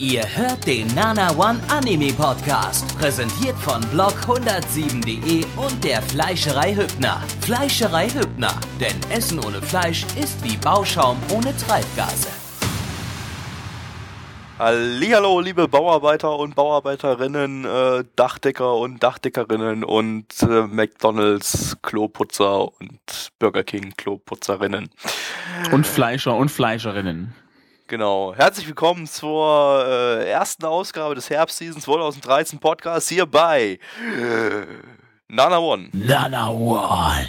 Ihr hört den Nana One Anime Podcast, präsentiert von blog107.de und der Fleischerei Hübner. Fleischerei Hübner, denn Essen ohne Fleisch ist wie Bauschaum ohne Treibgase. Hallihallo, liebe Bauarbeiter und Bauarbeiterinnen, äh, Dachdecker und Dachdeckerinnen und äh, McDonalds Kloputzer und Burger King Kloputzerinnen. Und Fleischer und Fleischerinnen. Genau. Herzlich willkommen zur äh, ersten Ausgabe des Herbstseasons 2013 Podcasts hier bei äh, Nana One. Nana One.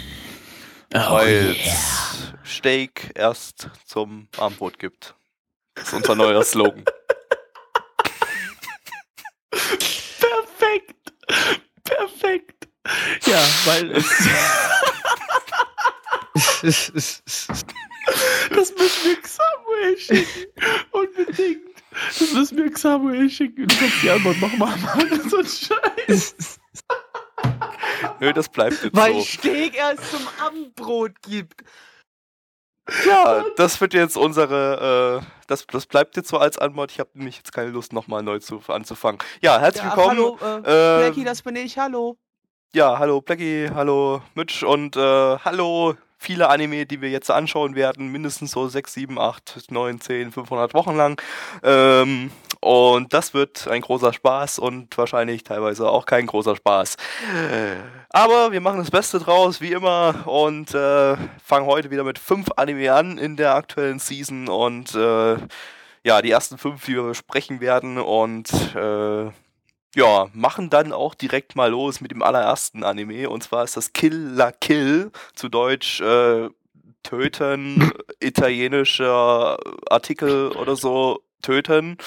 Oh Weil es Steak erst zum Abendbrot gibt. Das ist unser neuer Slogan. Perfekt. Perfekt. Ja, weil es. das müssen wir Samuel schicken. Unbedingt. Das müssen wir Samuel schicken. Du kannst die Antwort noch mal machen. So ein Scheiß. Nö, das bleibt jetzt Weil so. Steak erst zum Abendbrot gibt. Ja, das wird jetzt unsere, äh, das, das bleibt jetzt so als Antwort. Ich habe nämlich jetzt keine Lust, nochmal neu zu, anzufangen. Ja, herzlich Ja, willkommen. hallo, äh, äh, Blackie, das bin ich, hallo. Ja, hallo Blackie, hallo Mitch und äh, hallo viele Anime, die wir jetzt anschauen werden. Mindestens so 6, 7, 8, 9, 10, 500 Wochen lang. Ähm, und das wird ein großer Spaß und wahrscheinlich teilweise auch kein großer Spaß. Aber wir machen das Beste draus, wie immer, und äh, fangen heute wieder mit fünf Anime an in der aktuellen Season. Und äh, ja, die ersten fünf, die wir besprechen werden. Und äh, ja, machen dann auch direkt mal los mit dem allerersten Anime. Und zwar ist das Kill la Kill, zu Deutsch äh, Töten, italienischer Artikel oder so, Töten.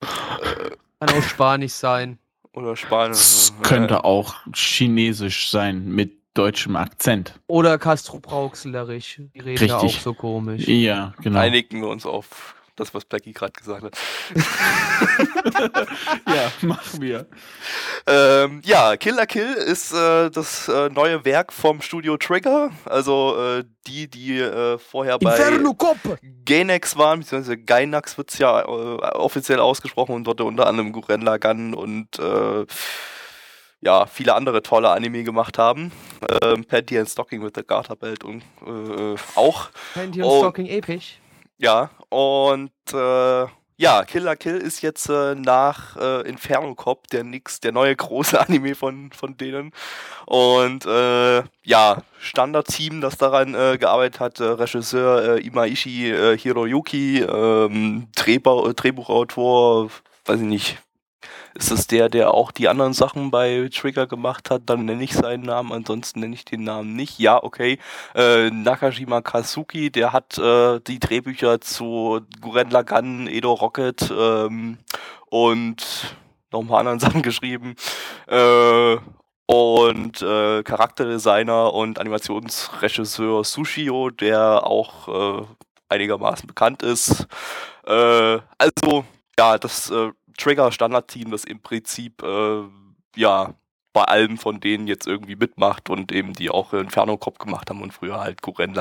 Kann auch Spanisch sein. Oder Spanisch. Es könnte auch chinesisch sein mit deutschem Akzent. Oder Castro Brauxelerich. Die reden ja auch Richtig. so komisch. Ja, genau. Einigen wir uns auf das, was Blackie gerade gesagt hat. ja, machen wir. Ähm, ja, Kill la Kill ist äh, das äh, neue Werk vom Studio Trigger. Also äh, die, die äh, vorher bei Inferno Cop! Gainax waren, beziehungsweise Gainax wird es ja äh, offiziell ausgesprochen und dort unter anderem Guren Lagann und äh, ja, viele andere tolle Anime gemacht haben. Ähm, Panty and Stocking with the Garter Belt und äh, auch. Panty Oh. Stocking episch. Ja, und äh, ja, Killer Kill ist jetzt äh, nach äh, Inferno Cop der nix, der neue große Anime von, von denen. Und äh, ja, Standardteam, das daran äh, gearbeitet hat, äh, Regisseur äh, Imaishi äh, Hiroyuki, ähm, Drehbau, äh, Drehbuchautor, weiß ich nicht. Ist das der, der auch die anderen Sachen bei Trigger gemacht hat? Dann nenne ich seinen Namen, ansonsten nenne ich den Namen nicht. Ja, okay. Äh, Nakajima Kazuki, der hat äh, die Drehbücher zu Guren Lagann, Edo Rocket ähm, und noch ein paar anderen Sachen geschrieben. Äh, und äh, Charakterdesigner und Animationsregisseur Sushio, der auch äh, einigermaßen bekannt ist. Äh, also, ja, das äh, Trigger-Standard-Team, das im Prinzip, äh, ja, bei allem von denen jetzt irgendwie mitmacht und eben die auch Inferno Cop gemacht haben und früher halt Guren.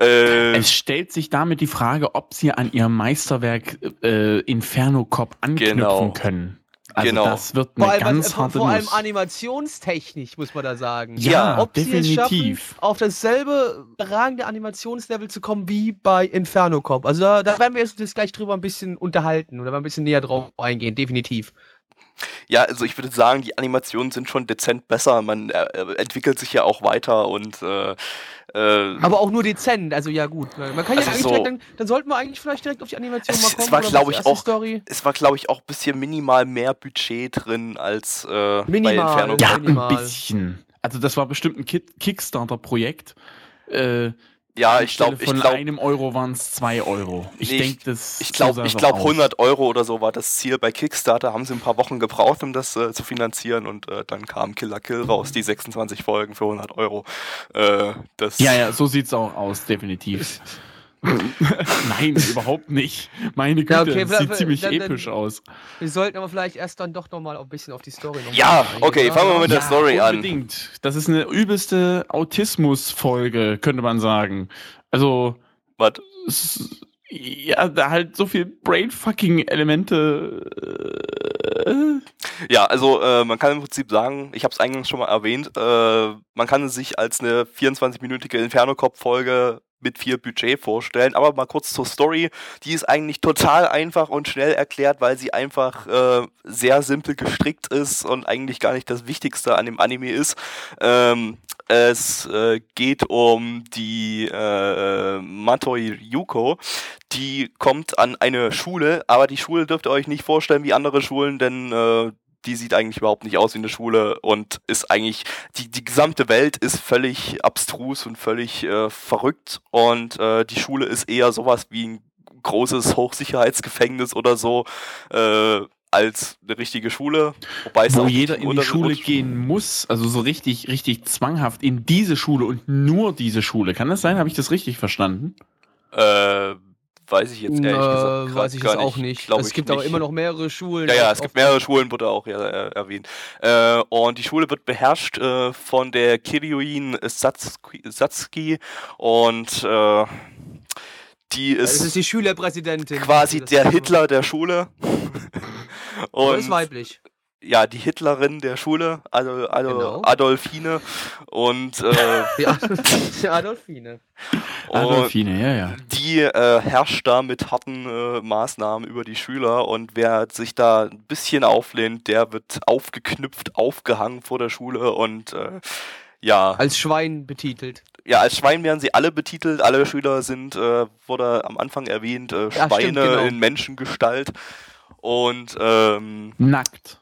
Äh, Es stellt sich damit die Frage, ob sie an ihr Meisterwerk äh, Inferno Cop anknüpfen Genau. können. Also Genau. das wird Vor eine allem, ganz vor, harte vor allem Nuss. animationstechnisch, muss man da sagen. Ja, Ob sie es definitiv. schaffen, auf dasselbe überragende Animationslevel zu kommen wie bei Inferno Cop. Also da, da werden wir jetzt gleich drüber ein bisschen unterhalten oder ein bisschen näher drauf eingehen, definitiv. Ja, also ich würde sagen, die Animationen sind schon dezent besser. Man äh, äh, entwickelt sich ja auch weiter und äh, äh, Aber auch nur dezent, also ja gut. Man kann ja Also eigentlich so- direkt, dann, dann sollten wir eigentlich vielleicht direkt auf die Animation Es- mal es kommen. war, oder glaub was ich, auch- Story? es war, glaube ich, auch ein bisschen minimal mehr Budget drin als äh, bei Minimal, Inferno. Ja, minimal. ein bisschen. Also das war bestimmt ein Ki- Kickstarter-Projekt. Äh, Ja, ich glaube, ich von glaube, einem Euro waren es zwei Euro. Ich Nee, denke, das ich glaube, ich glaube auch 100 Euro oder so war das Ziel bei Kickstarter. Haben sie ein paar Wochen gebraucht, um das äh, zu finanzieren und äh, dann kam Killer Kill raus, die 26 Folgen für 100 Euro. Äh, das. Ja, ja, so sieht's auch aus, definitiv. Nein, überhaupt nicht. Meine Güte, Ja, okay, das sieht ziemlich dann- dann- episch aus. Wir sollten aber vielleicht erst dann doch nochmal ein bisschen auf die Story noch Ja, okay, fangen wir mit der Story an. unbedingt. Das ist eine übelste Autismus-Folge, könnte man sagen. Also, Was? Ja, da halt so viel Brainfucking-Elemente. Äh. Ja, also äh, man kann im Prinzip sagen, ich habe es eingangs schon mal erwähnt, äh, man kann es sich als eine 24-minütige Inferno-Cop-Folge mit viel Budget vorstellen. Aber mal kurz zur Story. Die ist eigentlich total einfach und schnell erklärt, weil sie einfach äh, sehr simpel gestrickt ist und eigentlich gar nicht das Wichtigste an dem Anime ist. Ähm, es äh, geht um die äh, Matoi Yuko. Die kommt an eine Schule, aber die Schule dürft ihr euch nicht vorstellen wie andere Schulen, denn äh, die sieht eigentlich überhaupt nicht aus wie eine Schule und ist eigentlich, die, die gesamte Welt ist völlig abstrus und völlig äh, verrückt und äh, die Schule ist eher sowas wie ein großes Hochsicherheitsgefängnis oder so. Äh, als eine richtige Schule, wobei es wo jeder in die Schule gehen muss, also so richtig, richtig zwanghaft in diese Schule und nur diese Schule. Kann das sein? Habe ich das richtig verstanden? Äh, weiß ich jetzt ehrlich gesagt. Weiß ich es auch nicht. Es gibt aber immer noch mehrere Schulen. Ja, ja, es gibt mehrere Schulen, wurde auch ja, äh, erwähnt. Äh, und die Schule wird beherrscht äh, von der Kiryoin Satsuki, Satsuki und äh, die ist, das ist die Schülerpräsidentin. Quasi der Hitler der Schule. und ist weiblich ja, die Hitlerin der Schule, also, also genau. Adolfine und äh, ja, Adolfine. Adolfine, ja, ja. Die äh, herrscht da mit harten äh, Maßnahmen über die Schüler und wer sich da ein bisschen auflehnt, der wird aufgeknüpft, aufgehangen vor der Schule und äh, ja. Als Schwein betitelt. Ja, als Schwein werden sie alle betitelt. Alle Schüler sind, äh, wurde am Anfang erwähnt, äh, Schweine ja, stimmt, genau. in Menschengestalt und ähm, nackt.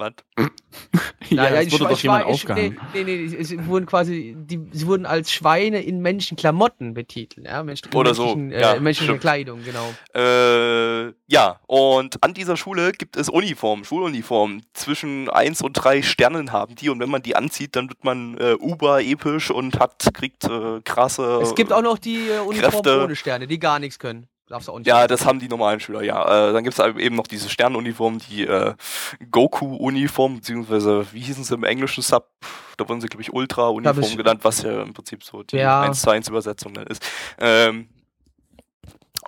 Was? ja, ja, es wurde doch jemand aufgehangen. Nee, nee, nee, sie wurden quasi, die, sie wurden als Schweine in Menschenklamotten betitelt, ja, Mensch, Oder so, äh, ja, menschliche Kleidung, genau. Äh, ja, und an dieser Schule gibt es Uniformen, Schuluniformen. Zwischen 1 und 3 Sternen haben die und wenn man die anzieht, dann wird man äh, uber episch und hat, kriegt äh, krasse Es gibt auch noch die äh, Uniformen ohne Sterne, die gar nichts können. Darfst du auch nicht ja, das haben die normalen Schüler, ja. Äh, dann gibt es eben noch diese Sternuniform, die äh, Goku-Uniform, beziehungsweise, wie hießen sie im englischen Sub? Da wurden sie, glaube ich, Ultra-Uniform genannt, was ja im Prinzip so die ja. 1 zu 1 Übersetzung dann ist. Ähm,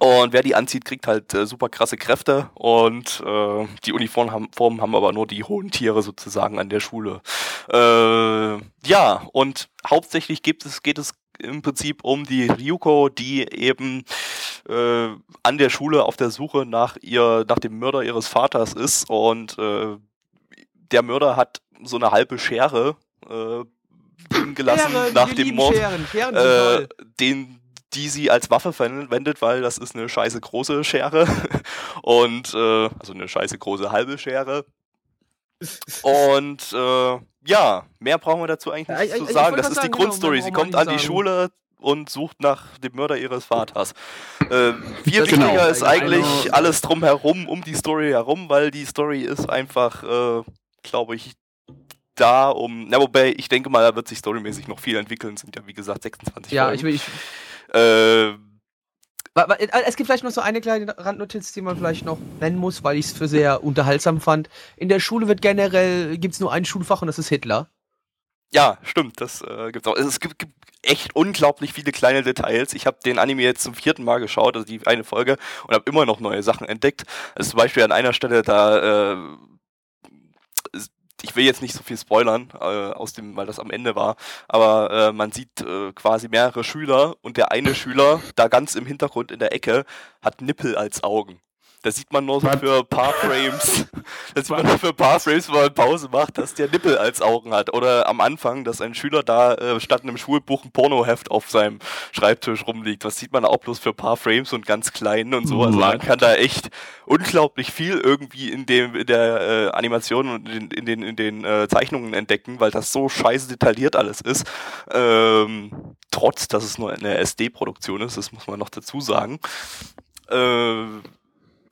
und wer die anzieht, kriegt halt äh, super krasse Kräfte und äh, die Uniformen haben, Formen haben aber nur die hohen Tiere sozusagen an der Schule. Äh, ja, und hauptsächlich gibt es, geht es im Prinzip um die Ryuko, die eben äh, an der Schule auf der Suche nach ihr, nach dem Mörder ihres Vaters ist und äh, der Mörder hat so eine halbe Schere äh, gelassen Schere, nach dem Mord, Scheren. Scheren äh, den die sie als Waffe verwendet, weil das ist eine scheiße große Schere und äh, also eine scheiße große halbe Schere. Und äh, ja, mehr brauchen wir dazu eigentlich nicht ja, zu sagen. Das ist die genau, Grundstory. Sie kommt an die Schule, und sucht nach dem Mörder ihres Vaters. Äh, viel wichtiger genau. ist eigentlich alles drumherum, um die Story herum, weil die Story ist einfach, äh, glaube ich, da um. Na, wobei, ich denke mal, da wird sich storymäßig noch viel entwickeln. Sind ja, wie gesagt, 26 Ja, Folgen. ich will. Äh, es gibt vielleicht noch so eine kleine Randnotiz, die man vielleicht noch nennen muss, weil ich es für sehr unterhaltsam fand. In der Schule wird generell, gibt es nur ein Schulfach und das ist Hitler. Ja, stimmt, das äh, gibt's auch. Es gibt, gibt echt unglaublich viele kleine Details. Ich habe den Anime jetzt zum vierten Mal geschaut, also die eine Folge, und habe immer noch neue Sachen entdeckt. Also zum Beispiel an einer Stelle da, äh, ich will jetzt nicht so viel spoilern, äh, aus dem, weil das am Ende war, aber äh, man sieht äh, quasi mehrere Schüler und der eine Schüler da ganz im Hintergrund in der Ecke hat Nippel als Augen. Da sieht man nur so für ein paar Frames, da sieht man nur für ein paar Frames, wo man Pause macht, dass der Nippel als Augen hat. Oder am Anfang, dass ein Schüler da äh, statt einem Schulbuch ein Pornoheft auf seinem Schreibtisch rumliegt. Das sieht man auch bloß für ein paar Frames und ganz klein und so. Also man kann da echt unglaublich viel irgendwie in dem in der äh, Animation und in, in den in den äh, Zeichnungen entdecken, weil das so scheiße detailliert alles ist. Ähm, trotz, dass es nur eine SD-Produktion ist, das muss man noch dazu sagen. Äh,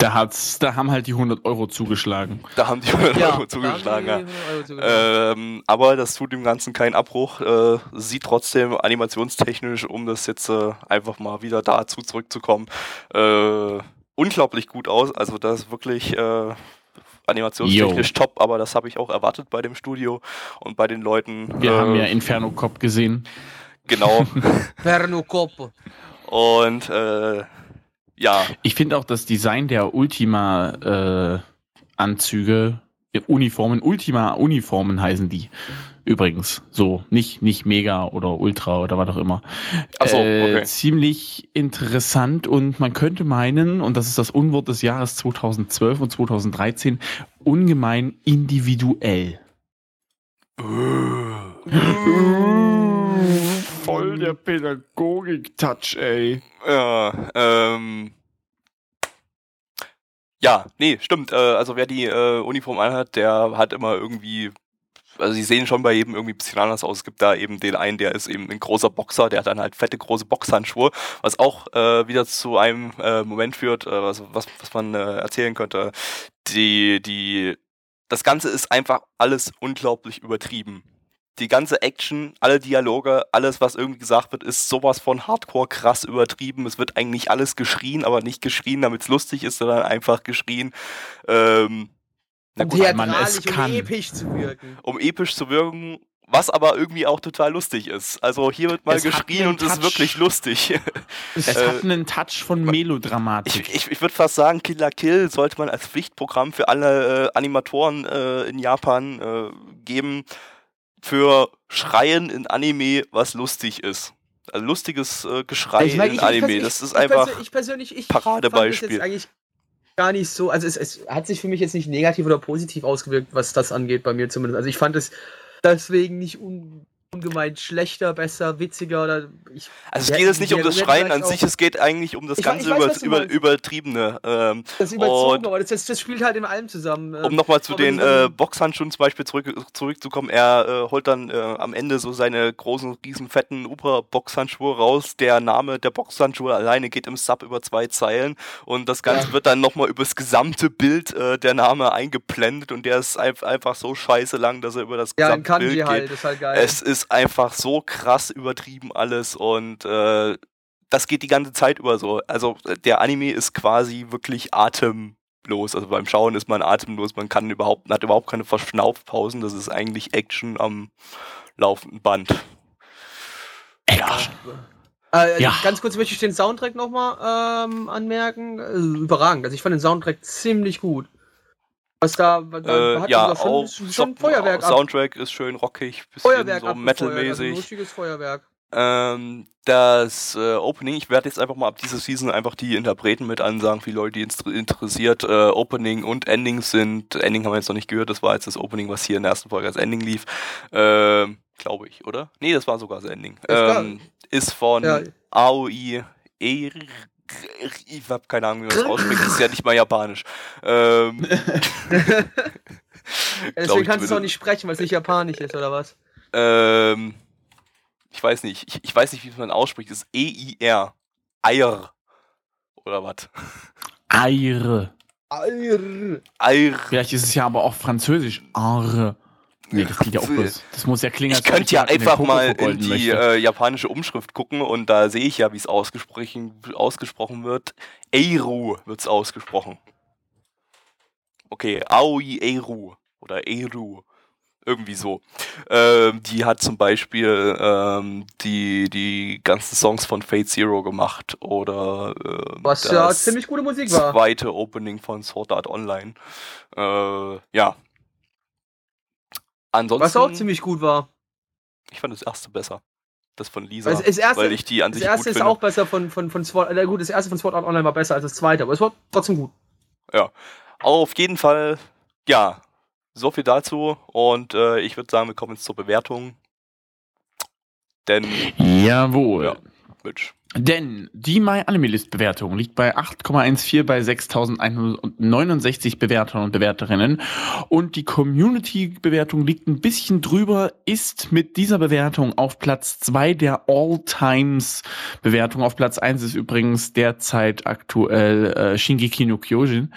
da, hat's, da haben halt die 100 Euro zugeschlagen. Da haben die 100 ja, Euro zugeschlagen, ja. Euro zugeschlagen. Ähm, aber das tut dem Ganzen keinen Abbruch. Äh, sieht trotzdem animationstechnisch, um das jetzt äh, einfach mal wieder dazu zurückzukommen, äh, unglaublich gut aus. Also das ist wirklich äh, animationstechnisch Yo. top, aber das habe ich auch erwartet bei dem Studio und bei den Leuten. Wir haben ja äh, Inferno Cop gesehen. Genau. Inferno Cop. Und äh, ja. Ich finde auch das Design der Ultima-Anzüge, äh, Uniformen, Ultima-Uniformen heißen die. Übrigens, so, nicht, nicht Mega oder Ultra oder was auch immer. So, Äh, okay. ziemlich interessant und man könnte meinen, und das ist das Unwort des Jahres 2012 und 2013, ungemein individuell. Voll der Pädagogik-Touch, ey. Ja, ähm. Ja, nee, stimmt. Äh, also wer die äh, Uniform anhat, der hat immer irgendwie. Also sie sehen schon bei jedem irgendwie ein bisschen anders aus. Es gibt da eben den einen, der ist eben ein großer Boxer, der hat dann halt fette große Boxhandschuhe, was auch äh, wieder zu einem äh, Moment führt, äh, was, was, was man äh, erzählen könnte. Die, die, das Ganze ist einfach alles unglaublich übertrieben die ganze Action, alle Dialoge, alles, was irgendwie gesagt wird, ist sowas von hardcore krass übertrieben. Es wird eigentlich alles geschrien, aber nicht geschrien, damit es lustig ist, sondern einfach geschrien. Ähm, na gut, weil man es Theatralisch, kann. um episch zu wirken. um episch zu wirken, was aber irgendwie auch total lustig ist. Also hier wird mal Es geschrien und ist Touch. wirklich lustig. Es Äh, hat einen Touch von Melodramatik. Ich, ich, ich würde fast sagen, Killer Kill sollte man als Pflichtprogramm für alle äh, Animatoren äh, in Japan äh, geben für Schreien in Anime, was lustig ist. Also lustiges äh, Geschrei Ich meine, in ich- ich Anime, persönlich- das ist ich einfach. Ich persönlich, ich Paradebeispiel. eigentlich gar nicht so, also es, es hat sich für mich jetzt nicht negativ oder positiv ausgewirkt, was das angeht, bei mir zumindest. Also ich fand es deswegen nicht un, ungemein schlechter, besser, witziger oder ich. Also es Ja, geht jetzt nicht um das Schreien an sich, es geht eigentlich um das Ich ganze ich weiß, über, über. Übertriebene. Ähm, Das überzogen, Und- aber das, das, spielt halt in allem zusammen. um ähm, nochmal zu den äh, Boxhandschuhen zum Beispiel zurück, zurückzukommen, er äh, holt dann äh, am Ende so seine großen, riesen, fetten Uber-Boxhandschuhe raus. Der Name der Boxhandschuhe alleine geht im Sub über zwei Zeilen und das Ganze Ja. wird dann nochmal übers gesamte Bild äh, der Name eingeblendet und der ist einf- einfach so scheiße lang, dass er über das ja, in gesamte Bild halt, geht. das ist halt geil. Es ist einfach so krass übertrieben alles und äh, das geht die ganze Zeit über so. Also äh, der Anime ist quasi wirklich atemlos. Also beim Schauen ist man atemlos, man kann überhaupt, man hat überhaupt keine Verschnaufpausen. Das ist eigentlich Action am laufenden Band. Ja, Äh, Ja. Ganz kurz möchte ich den Soundtrack nochmal ähm, anmerken. Äh, überragend. Also ich fand den Soundtrack ziemlich gut. Was da, da äh, hat ja also schon, auch schon Feuerwerk ab. Soundtrack ist schön rockig, bisschen Feuerwerk so Also ein metalmäßig. lustiges Feuerwerk. Ähm, das äh, Opening, ich werde jetzt einfach mal ab dieser Season einfach die Interpreten mit ansagen, für Leute, die inter interessiert. Äh, Opening und Ending sind, Ending haben wir jetzt noch nicht gehört, das war jetzt das Opening, was hier in der ersten Folge als Ending lief. Ähm, Glaube ich, oder? Nee, das war sogar das Ending. Ähm, ist von Ja. Aoi. Ich habe keine Ahnung, wie man das ausspricht, das ist ja nicht mal japanisch. Ähm, deswegen kannst du es auch nicht sprechen, weil es nicht japanisch ist, oder was? Ähm, ich weiß nicht. Ich, ich weiß nicht, wie man ausspricht. Das ist E-I-R. Eier. Oder was? Eire. Eier. Vielleicht ist es ja aber auch französisch. Are. Nee, das geht ja auch bloß. Das muss ja klingen, Ich könnte ja einfach mal in die äh, japanische Umschrift gucken und da sehe ich ja, wie es ausgesprochen, ausgesprochen wird. Eiru wird es ausgesprochen. Okay, Aoi Eiru oder Eiru. Irgendwie so. Ähm, die hat zum Beispiel ähm, die, die ganzen Songs von Fate Zero gemacht oder ähm, Was ja das ziemlich gute Musik war. zweite Opening von Sword Art Online. Äh, ja. Ansonsten, Was auch ziemlich gut war. ich fand das erste besser. Das von Lisa, Also das erste, weil ich die an das sich erste gut ist finde. auch besser von, von, von Sword äh, gut, das erste von Sword Art Online war besser als das zweite, aber es war trotzdem gut. Auf jeden Fall, ja, so viel dazu. Und äh, ich würde sagen, wir kommen jetzt zur Bewertung. Denn, Jawohl. Ja. Mitch, Denn die My-Anime-List-Bewertung liegt bei 8,14 bei 6.169 Bewertern und Bewerterinnen. Und die Community-Bewertung liegt ein bisschen drüber, ist mit dieser Bewertung auf Platz 2 der All-Times-Bewertung. Auf Platz 1 ist übrigens derzeit aktuell äh, Shingeki no Kyojin.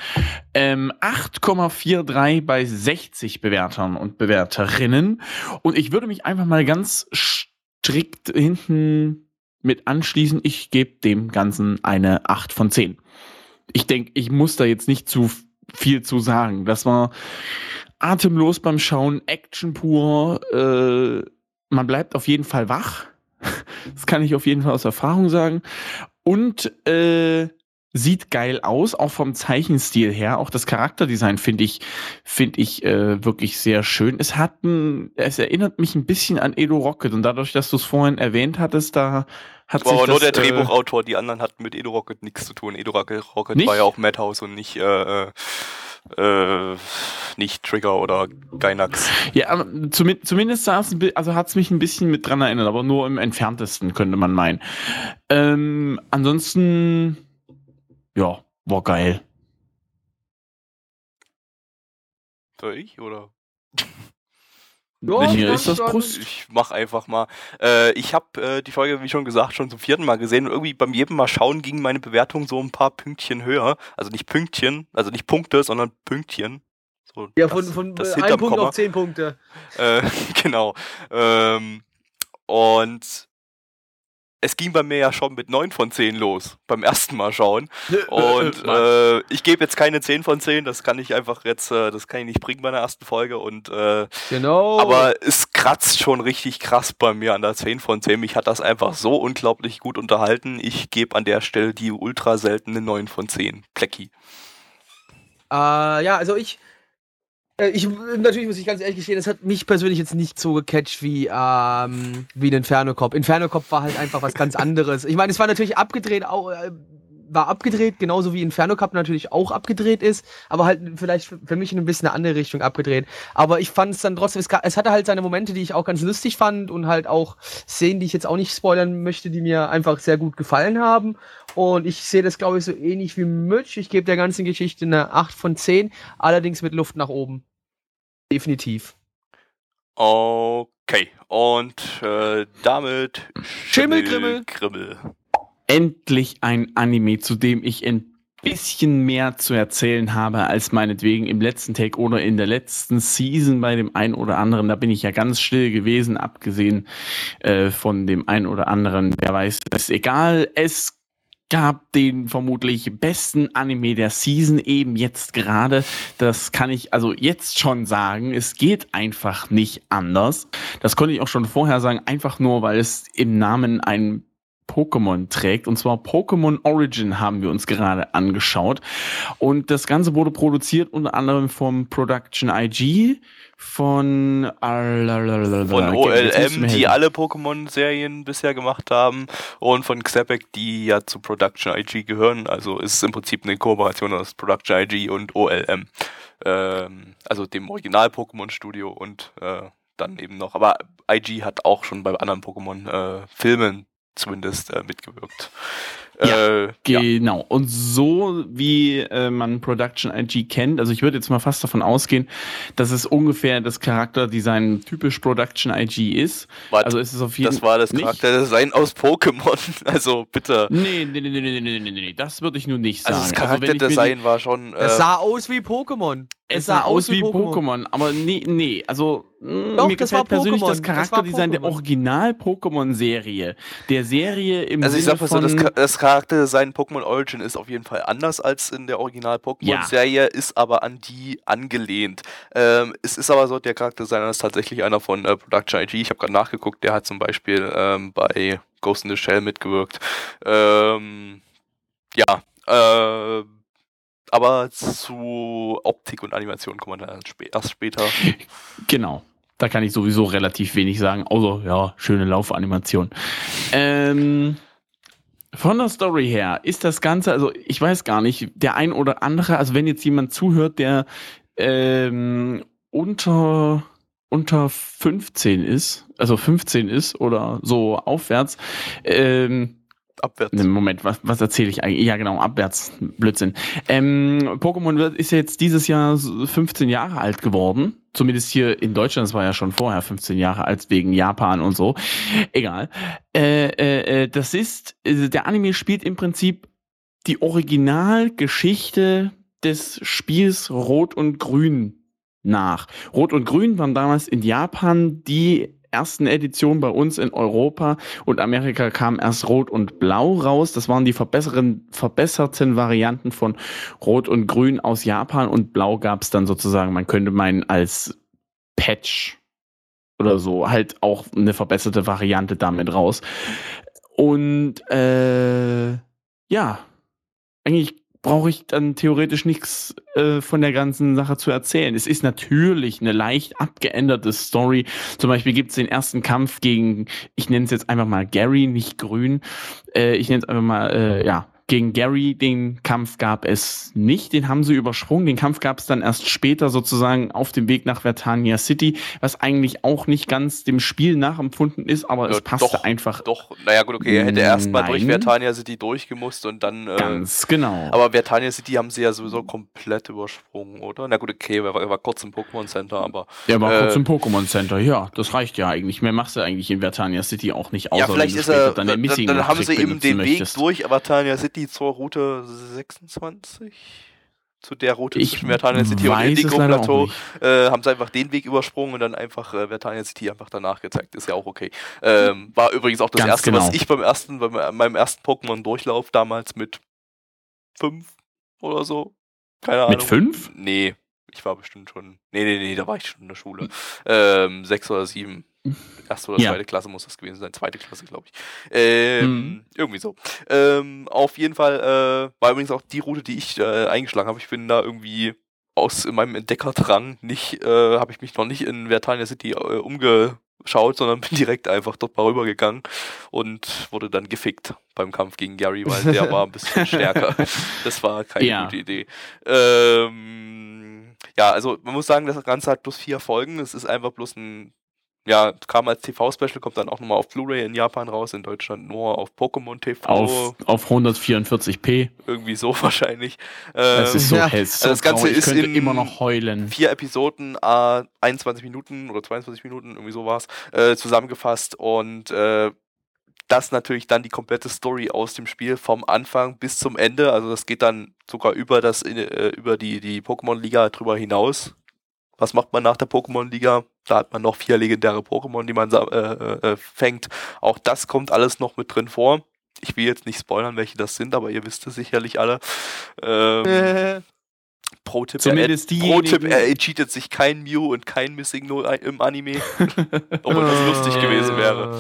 Ähm, 8,43 bei 60 Bewertern und Bewerterinnen. Und ich würde mich einfach mal ganz strikt hinten mit anschließen. Ich gebe dem Ganzen eine 8 von 10. Ich denke, ich muss da jetzt nicht zu viel zu sagen. Das war atemlos beim Schauen, Action pur. Äh, man bleibt auf jeden Fall wach. Das kann ich auf jeden Fall aus Erfahrung sagen. Und äh, sieht geil aus, auch vom Zeichenstil her. Auch das Charakterdesign finde ich, finde ich äh, wirklich sehr schön. Es hat ein, es erinnert mich ein bisschen an Edo Rocket und dadurch, dass du es vorhin erwähnt hattest, da hat War sich aber nur das, der äh, Drehbuchautor, die anderen hatten mit Edo Rocket nichts zu tun. Edo Rocket Rocket Nicht? war ja auch Madhouse und nicht, äh, äh, äh, nicht Trigger oder Gainax. Ja, zumi zumindest bi- also hat es mich ein bisschen mit dran erinnert, aber nur im entferntesten, könnte man meinen. Ähm, ansonsten, ja, war geil. Soll ich oder? Ja, ja, ist das. Brust. Ich mach einfach mal. Äh, ich habe äh, die Folge, wie schon gesagt, schon zum vierten Mal gesehen und irgendwie beim jedem Mal schauen ging meine Bewertung so ein paar Pünktchen höher. Also nicht Pünktchen, also nicht Punkte, sondern Pünktchen. So Ja, das- von, von das einem Punkt Komma. auf zehn Punkte. Äh, genau. Ähm, und es ging bei mir ja schon mit 9 von 10 los, beim ersten Mal schauen. Und äh, ich gebe jetzt keine 10 von 10, das kann ich einfach jetzt, äh, das kann ich nicht bringen bei der ersten Folge. Und äh, Genau. aber es kratzt schon richtig krass bei mir an der 10 von 10. Mich hat das einfach so unglaublich gut unterhalten. Ich gebe an der Stelle die ultra seltene 9 von 10. Plecki. Äh, ja, also ich, ich, natürlich muss ich ganz ehrlich gestehen, das hat mich persönlich jetzt nicht so gecatcht wie, ähm, wie ein Inferno Cop. Inferno Cop war halt einfach was ganz anderes. Ich meine, es war natürlich abgedreht, auch, äh, war abgedreht, genauso wie Inferno Cup natürlich auch abgedreht ist, aber halt vielleicht für mich in ein bisschen eine andere Richtung abgedreht. Aber ich fand es dann trotzdem, es, es hatte halt seine Momente, die ich auch ganz lustig fand und halt auch Szenen, die ich jetzt auch nicht spoilern möchte, die mir einfach sehr gut gefallen haben. Und ich sehe das, glaube ich, so ähnlich wie Mitch. Ich gebe der ganzen Geschichte eine 8 von 10, allerdings mit Luft nach oben. Definitiv. Okay. Und äh, damit Schimmelgrimmel. Grimmel. Endlich ein Anime, zu dem ich ein bisschen mehr zu erzählen habe als meinetwegen im letzten Take oder in der letzten Season bei dem einen oder anderen. Da bin ich ja ganz still gewesen, abgesehen äh, von dem einen oder anderen. Wer weiß, ist egal. Es gab den vermutlich besten Anime der Season eben jetzt gerade. Das kann ich also jetzt schon sagen. Es geht einfach nicht anders. Das konnte ich auch schon vorher sagen, einfach nur, weil es im Namen ein Pokémon trägt. Und zwar Pokémon Origin haben wir uns gerade angeschaut. Und das Ganze wurde produziert unter anderem vom Production IG, von, Von OLM, die alle Pokémon-Serien bisher gemacht haben. Und von Xebec, die ja zu Production IG gehören. Also ist es im Prinzip eine Kooperation aus Production IG und OLM. Ähm, also dem Original-Pokémon-Studio und äh, dann eben noch. Aber IG hat auch schon bei anderen Pokémon-Filmen zumindest äh, mitgewirkt. Ja, äh, genau. Ja. Und so wie äh, man Production IG kennt, also ich würde jetzt mal fast davon ausgehen, dass es ungefähr das Charakterdesign typisch Production IG ist. Wart, also ist es auf jeden Das war das Charakterdesign aus Pokémon. Also bitte. Nee, nee, nee, nee, nee, nee, nee, nee. das würde ich nun nicht also sagen. Also das Charakterdesign also war schon. Äh, das sah aus wie Pokémon. Es sah aus wie Pokémon, aber nee, nee, also mh, Doch, mir das gefällt war persönlich Pokémon, das das Charakterdesign der Pokémon. Original-Pokémon-Serie. Der Serie im Also ich Sinne sag mal so, von... das, das Charakterdesign Pokémon Origin ist auf jeden Fall anders als in der Original-Pokémon-Serie, ist aber an die angelehnt. Ähm, es ist aber so, der Charakterdesigner ist tatsächlich einer von äh, Production IG. Ich habe gerade nachgeguckt, der hat zum Beispiel ähm, bei Ghost in the Shell mitgewirkt. Ähm, ja, äh, aber zu Optik und Animation kommen wir dann erst später. Genau. Da kann ich sowieso relativ wenig sagen, außer, ja, schöne Laufanimation. Ähm, von der Story her ist das Ganze, also ich weiß gar nicht, der ein oder andere, also wenn jetzt jemand zuhört, der ähm, unter, unter 15 ist, also 15 ist oder so aufwärts, ähm, Abwärts. Ne, Moment, was, was erzähle ich eigentlich? Ja, genau, abwärts. Blödsinn. Ähm, Pokémon ist jetzt dieses Jahr so 15 Jahre alt geworden. Zumindest hier in Deutschland, es war ja schon vorher 15 Jahre alt, wegen Japan und so. Egal. Äh, äh, äh, das ist, äh, der Anime spielt im Prinzip die Originalgeschichte des Spiels Rot und Grün nach. Rot und Grün waren damals in Japan die ersten Editionen bei uns in Europa und Amerika kam erst Rot und Blau raus. Das waren die verbesserten Varianten von Rot und Grün aus Japan und Blau gab es dann sozusagen, man könnte meinen, als Patch oder so, halt auch eine verbesserte Variante damit raus. Und äh, ja, eigentlich brauche ich dann theoretisch nichts äh, von der ganzen Sache zu erzählen. Es ist natürlich eine leicht abgeänderte Story. Zum Beispiel gibt es den ersten Kampf gegen, ich nenne es jetzt einfach mal Gary, nicht Grün. Äh, ich nenne es einfach mal, äh, ja, gegen Gary, den Kampf gab es nicht, den haben sie übersprungen. Den Kampf gab es dann erst später sozusagen auf dem Weg nach Vertania City, was eigentlich auch nicht ganz dem Spiel nachempfunden ist, aber ja, es passte doch, einfach. Doch, naja gut, okay, er hätte erstmal durch Vertania City durchgemusst und dann. Äh, ganz genau. Aber Vertania City haben sie ja sowieso komplett übersprungen, oder? Na gut, okay, er war, er war kurz im Pokémon Center, aber. Er war äh, kurz im Pokémon Center, ja, das reicht ja eigentlich. Mehr machst du eigentlich in Vertania City auch nicht, außer ja, vielleicht ist er, dann, dann, dann haben sie eben den möchtest. Weg durch Vertania City City zur Route 26? Zu der Route ich zwischen Vertania City und Indigo Plateau äh, haben sie einfach den Weg übersprungen und dann einfach äh, Vertania City einfach danach gezeigt. Ist ja auch okay. Ähm, war übrigens auch das Ganz erste, genau. was ich beim ersten, bei meinem ersten Pokémon-Durchlauf damals mit fünf oder so. Keine Ahnung. Mit fünf? Nee, ich war bestimmt schon. Nee, nee, nee, da war ich schon in der Schule. Ähm, sechs oder sieben. Erste oder ja. zweite Klasse muss das gewesen sein. Zweite Klasse, glaube ich. Ähm, mhm. Irgendwie so. Ähm, auf jeden Fall äh, war übrigens auch die Route, die ich äh, eingeschlagen habe. Ich bin da irgendwie aus meinem Entdeckerdrang nicht, äh, habe ich mich noch nicht in Vertania City äh, umgeschaut, sondern bin direkt einfach dort mal rübergegangen und wurde dann gefickt beim Kampf gegen Gary, weil der war ein bisschen stärker. Das war keine ja. gute Idee. Ähm, ja, also man muss sagen, das Ganze hat bloß vier Folgen. Es ist einfach bloß ein ja, kam als TV-Special, kommt dann auch nochmal auf Blu-ray in Japan raus, in Deutschland nur auf Pokémon TV. Auf, auf 144p. Irgendwie so wahrscheinlich. Ähm, das ist so ja. hässlich. Also das Ganze ist in immer noch heulen. vier Episoden, äh, 21 Minuten oder 22 Minuten, irgendwie so war es, äh, zusammengefasst und äh, das natürlich dann die komplette Story aus dem Spiel vom Anfang bis zum Ende. Also das geht dann sogar über das äh, über die die Pokémon Liga drüber hinaus. Was macht man nach der Pokémon Liga? Da hat man noch vier legendäre Pokémon, die man äh, äh, äh, fängt. Auch das kommt alles noch mit drin vor. Ich will jetzt nicht spoilern, welche das sind, aber ihr wisst es sicherlich alle. Ähm, Pro-Tipp, er, Pro er cheatet sich kein Mew und kein Missing No im Anime. Obwohl das lustig gewesen wäre.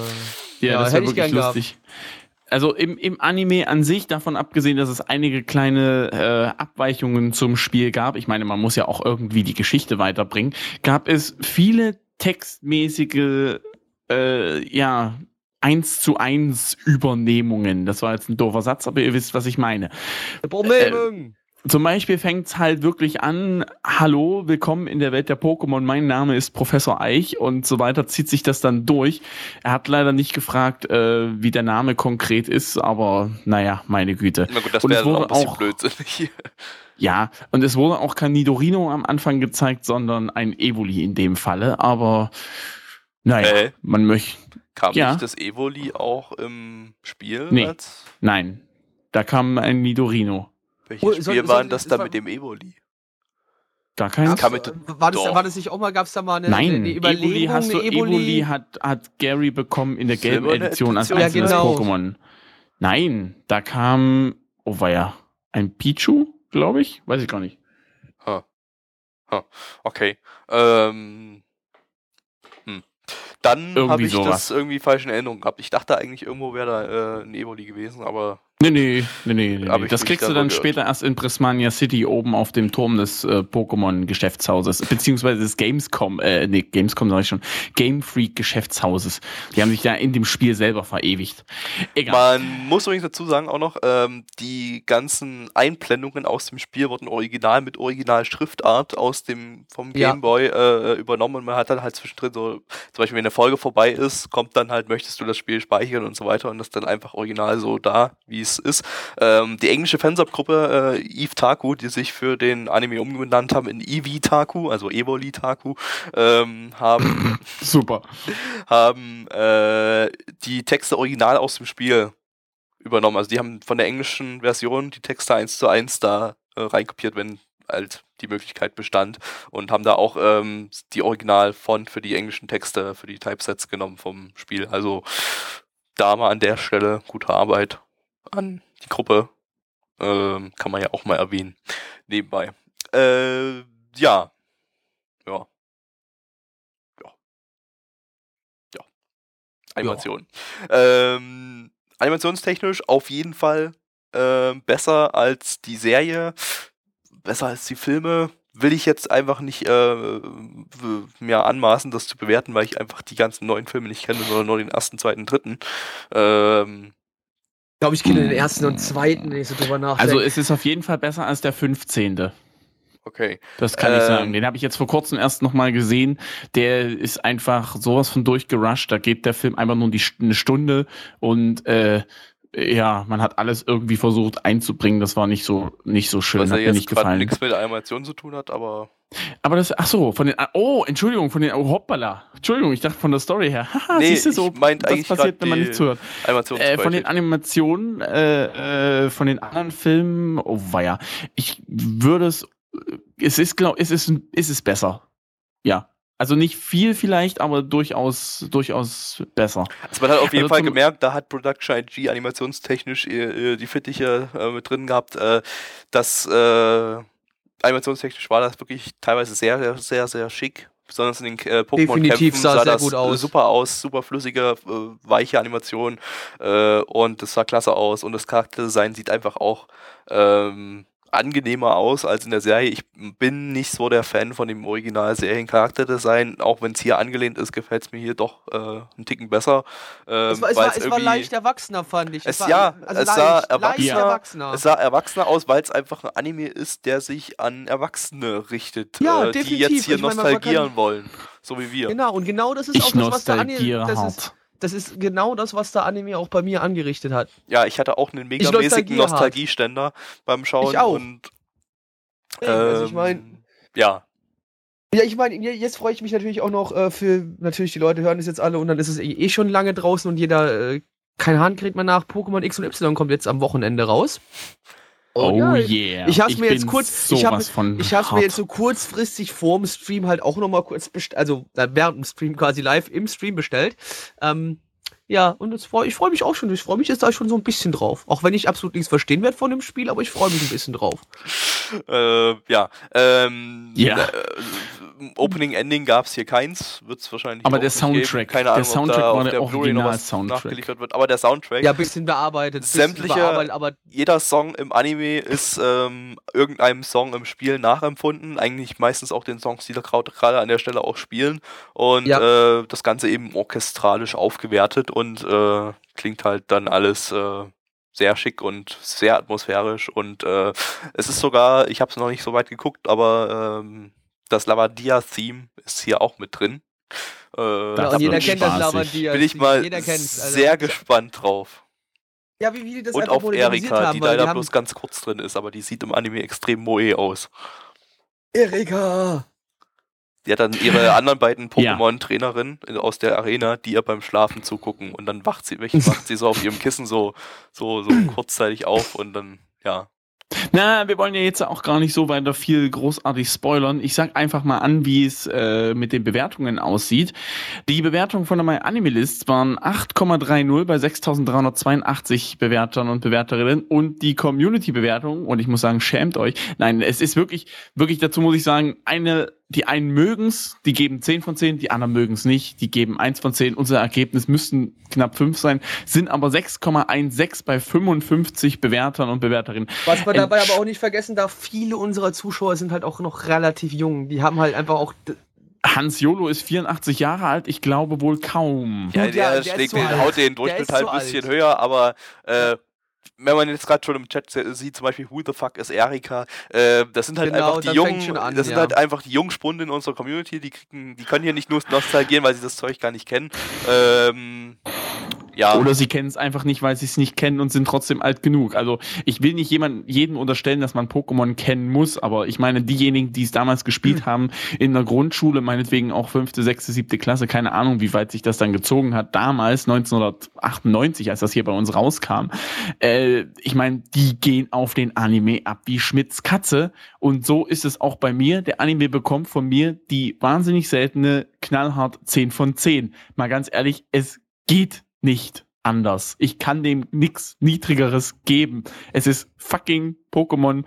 Ja, ja das wäre wirklich lustig. Gehabt also im, im Anime an sich, davon abgesehen, dass es einige kleine äh, Abweichungen zum Spiel gab, ich meine, man muss ja auch irgendwie die Geschichte weiterbringen, gab es viele textmäßige, äh, ja, eins zu eins Übernehmungen. Das war jetzt ein doofer Satz, aber ihr wisst, was ich meine. Übernehmung! Zum Beispiel fängt es halt wirklich an, hallo, willkommen in der Welt der Pokémon, mein Name ist Professor Eich und so weiter, zieht sich das dann durch. Er hat leider nicht gefragt, äh, wie der Name konkret ist, aber naja, meine Güte. Na gut, das wäre auch ein bisschen auch, blödsinnig. Ja, und es wurde auch kein Nidorino am Anfang gezeigt, sondern ein Evoli in dem Falle, aber naja, äh, man möchte... Kam ja. nicht das Evoli auch im Spiel? Nee, nein, da kam ein Nidorino. Welches Spiel war das da mit dem Evoli? Gar keins. War, war, das, war das nicht auch mal, gab es da mal eine, Nein, eine Überlegung? Evoli, hast du, Evoli? Evoli hat, hat Gary bekommen in der gelben Edition als einzelnes ja, genau. Pokémon. Nein, da kam, oh war ja, ein Pichu, glaube ich? Weiß ich gar nicht. Huh. Huh. Okay. Ähm, hm. Dann habe ich sowas. das irgendwie falsch in Erinnerung gehabt. Ich dachte eigentlich, irgendwo wäre da äh, ein Evoli gewesen, aber Nee, nee, nee, nee. nee. Das kriegst du dann gehört. später erst in Prismania City oben auf dem Turm des äh, Pokémon-Geschäftshauses, beziehungsweise des Gamescom, äh, nee, Gamescom sag ich schon, Game Freak-Geschäftshauses. Die haben sich da in dem Spiel selber verewigt. Egal. Man muss übrigens dazu sagen auch noch, ähm, die ganzen Einblendungen aus dem Spiel wurden original mit original Schriftart aus dem, vom Gameboy ja. äh, übernommen und man hat dann halt zwischendrin so, zum Beispiel wenn eine Folge vorbei ist, kommt dann halt, möchtest du das Spiel speichern und so weiter und das dann einfach original so da, wie es ist. Ähm, die englische Fansub-Gruppe äh, Eve Taku, die sich für den Anime umgenannt haben in Eevee Taku, also Evoli Taku, ähm, haben super haben äh, die Texte original aus dem Spiel übernommen. Also die haben von der englischen Version die Texte eins zu eins da äh, reinkopiert, wenn halt die Möglichkeit bestand und haben da auch ähm, die Original-Font für die englischen Texte, für die Typesets genommen vom Spiel. Also da mal an der Stelle gute Arbeit an die Gruppe. Ähm, kann man ja auch mal erwähnen. Nebenbei. Äh, ja. Ja. Ja. Ja. Animation. Ja. Ähm, animationstechnisch auf jeden Fall äh, besser als die Serie, besser als die Filme, will ich jetzt einfach nicht äh, mir anmaßen, das zu bewerten, weil ich einfach die ganzen neuen Filme nicht kenne, sondern nur den ersten, zweiten, dritten. Ähm, glaube, ich kenne den ersten und zweiten, wenn ich so drüber nachdenke. Also es ist auf jeden Fall besser als der 15. Okay. Das kann ähm, ich sagen. Den habe ich jetzt vor kurzem erst nochmal gesehen. Der ist einfach sowas von durchgerusht. Da geht der Film einfach nur die, eine Stunde und äh, ja, man hat alles irgendwie versucht einzubringen. Das war nicht so nicht so schön. Was hat ja mir nicht gefallen. nichts mit der Animation zu tun hat, aber. Aber das, ach so, von den, oh, Entschuldigung, von den, oh, hoppala. Entschuldigung, ich dachte von der Story her. Haha, nee, siehst du so, was passiert, wenn man nicht zuhört. Äh, von den Animationen, äh, äh, von den anderen Filmen, oh weia. Ich würde es, es ist, glaub, es ist, es ist besser. Ja, also nicht viel vielleicht, aber durchaus, durchaus besser. Also man hat auf jeden also Fall gemerkt, da hat Production IG animationstechnisch äh, die Fittiche äh, mit drin gehabt, äh, dass äh, animationstechnisch war das wirklich teilweise sehr, sehr, sehr, sehr schick. Besonders in den äh, Pokémon-Kämpfen sah, sah das aus. super aus, super flüssige, äh, weiche Animation und das sah klasse aus und das Charakterdesign sieht einfach auch ähm, angenehmer aus als in der Serie. Ich bin nicht so der Fan von dem original Seriencharakterdesign. Auch wenn es hier angelehnt ist, gefällt es mir hier doch äh, einen Ticken besser. Ähm, es, war, es, war, es war, leicht erwachsener, fand ich. Es, war, ja, also es, leicht, sah erwachsener, erwachsener. es sah erwachsener aus, weil es einfach ein Anime ist, der sich an Erwachsene richtet, ja, äh, die jetzt hier ich nostalgieren meine, wollen. So wie wir. Genau, und genau das ist ich auch das, was der Anime. Das ist, das ist genau das, was der Anime auch bei mir angerichtet hat. Ja, ich hatte auch einen megamäßigen Nostalgieständer beim Schauen. Ich auch. Und, ähm, also ich meine, ja. Ja, ich meine, jetzt freue ich mich natürlich auch noch äh, für, natürlich, die Leute hören das jetzt alle und dann ist es eh, schon lange draußen und jeder, äh, kein Hahn kriegt mehr nach. Pokémon X und Y kommt jetzt am Wochenende raus. Oh, ja, yeah. Ich habe mir jetzt kurz, ich habe ich habe mir jetzt so kurzfristig vorm Stream halt auch noch mal kurz bestellt, also während dem Stream quasi live im Stream bestellt. Ähm, ja, und freu, ich freue mich auch schon. Ich freue mich jetzt da schon so ein bisschen drauf. Auch wenn ich absolut nichts verstehen werde von dem Spiel, aber ich freue mich ein bisschen drauf. Äh, ja. Ähm, ja. Äh, Opening Ending gab es hier keins, wird es wahrscheinlich. Aber der Soundtrack, Keine Ahnung, der Soundtrack war der, der Original Soundtrack. nachgeliefert wird. Aber der Soundtrack. Ja, ein bisschen bearbeitet. Sämtliche, aber jeder Song im Anime ist ähm, irgendeinem Song im Spiel nachempfunden. Eigentlich meistens auch den Songs, die da gerade an der Stelle auch spielen. Und ja. äh, das Ganze eben orchestralisch aufgewertet und äh, klingt halt dann alles. Sehr schick und sehr atmosphärisch und äh, es ist sogar, ich habe es noch nicht so weit geguckt, aber ähm, das Lavadia-Theme ist hier auch mit drin. Äh, ja, jeder kennt das Lavadia. Bin ich mal also sehr gespannt drauf. Ja, wie, wie die das Und auf Erika, haben, die leider bloß ganz kurz drin ist, aber die sieht im Anime extrem moe aus. Erika! Die hat dann ihre anderen beiden Pokémon-Trainerinnen aus der Arena, die ihr beim Schlafen zugucken und dann wacht sie, wacht sie so auf ihrem Kissen so, so, so kurzzeitig auf und dann, ja. Na, wir wollen ja jetzt auch gar nicht so weiter viel großartig spoilern. Ich sag einfach mal an, wie es äh, mit den Bewertungen aussieht. Die Bewertungen von der My Anime List waren 8,30 bei 6.382 Bewertern und Bewerterinnen und die Community-Bewertung, und ich muss sagen, schämt euch. Nein, es ist wirklich, wirklich, dazu muss ich sagen, eine die einen mögen's, die geben 10 von 10, die anderen mögen's nicht, die geben 1 von 10. Unser Ergebnis müssten knapp 5 sein, sind aber 6,16 bei 55 Bewertern und Bewerterinnen. Was man dabei aber auch nicht vergessen darf, viele unserer Zuschauer sind halt auch noch relativ jung. Die haben halt einfach auch Hans Jolo ist 84 Jahre alt, ich glaube wohl kaum. Ja, der, der, der schlägt den, haut den Durchschnitt halt ein bisschen alt. höher, aber äh, wenn man jetzt gerade schon im Chat sieht, zum Beispiel Who the fuck is Erika, äh, das sind halt genau, einfach die jungen, an, das ja. sind halt einfach die Jungspunde in unserer Community, die kriegen, die können hier nicht nur nostalgieren, weil sie das Zeug gar nicht kennen. Ähm, ja. Oder sie kennen es einfach nicht, weil sie es nicht kennen und sind trotzdem alt genug. Also ich will nicht jemand, jedem unterstellen, dass man Pokémon kennen muss, aber ich meine, diejenigen, die es damals gespielt mhm. haben, in der Grundschule, meinetwegen auch fünfte, sechste, siebte Klasse, keine Ahnung, wie weit sich das dann gezogen hat, damals, 1998, als das hier bei uns rauskam. Äh, ich meine, die gehen auf den Anime ab wie Schmidts Katze. Und so ist es auch bei mir. Der Anime bekommt von mir die wahnsinnig seltene knallhart 10 von 10. Mal ganz ehrlich, es geht nicht anders. Ich kann dem nichts Niedrigeres geben. Es ist fucking Pokémon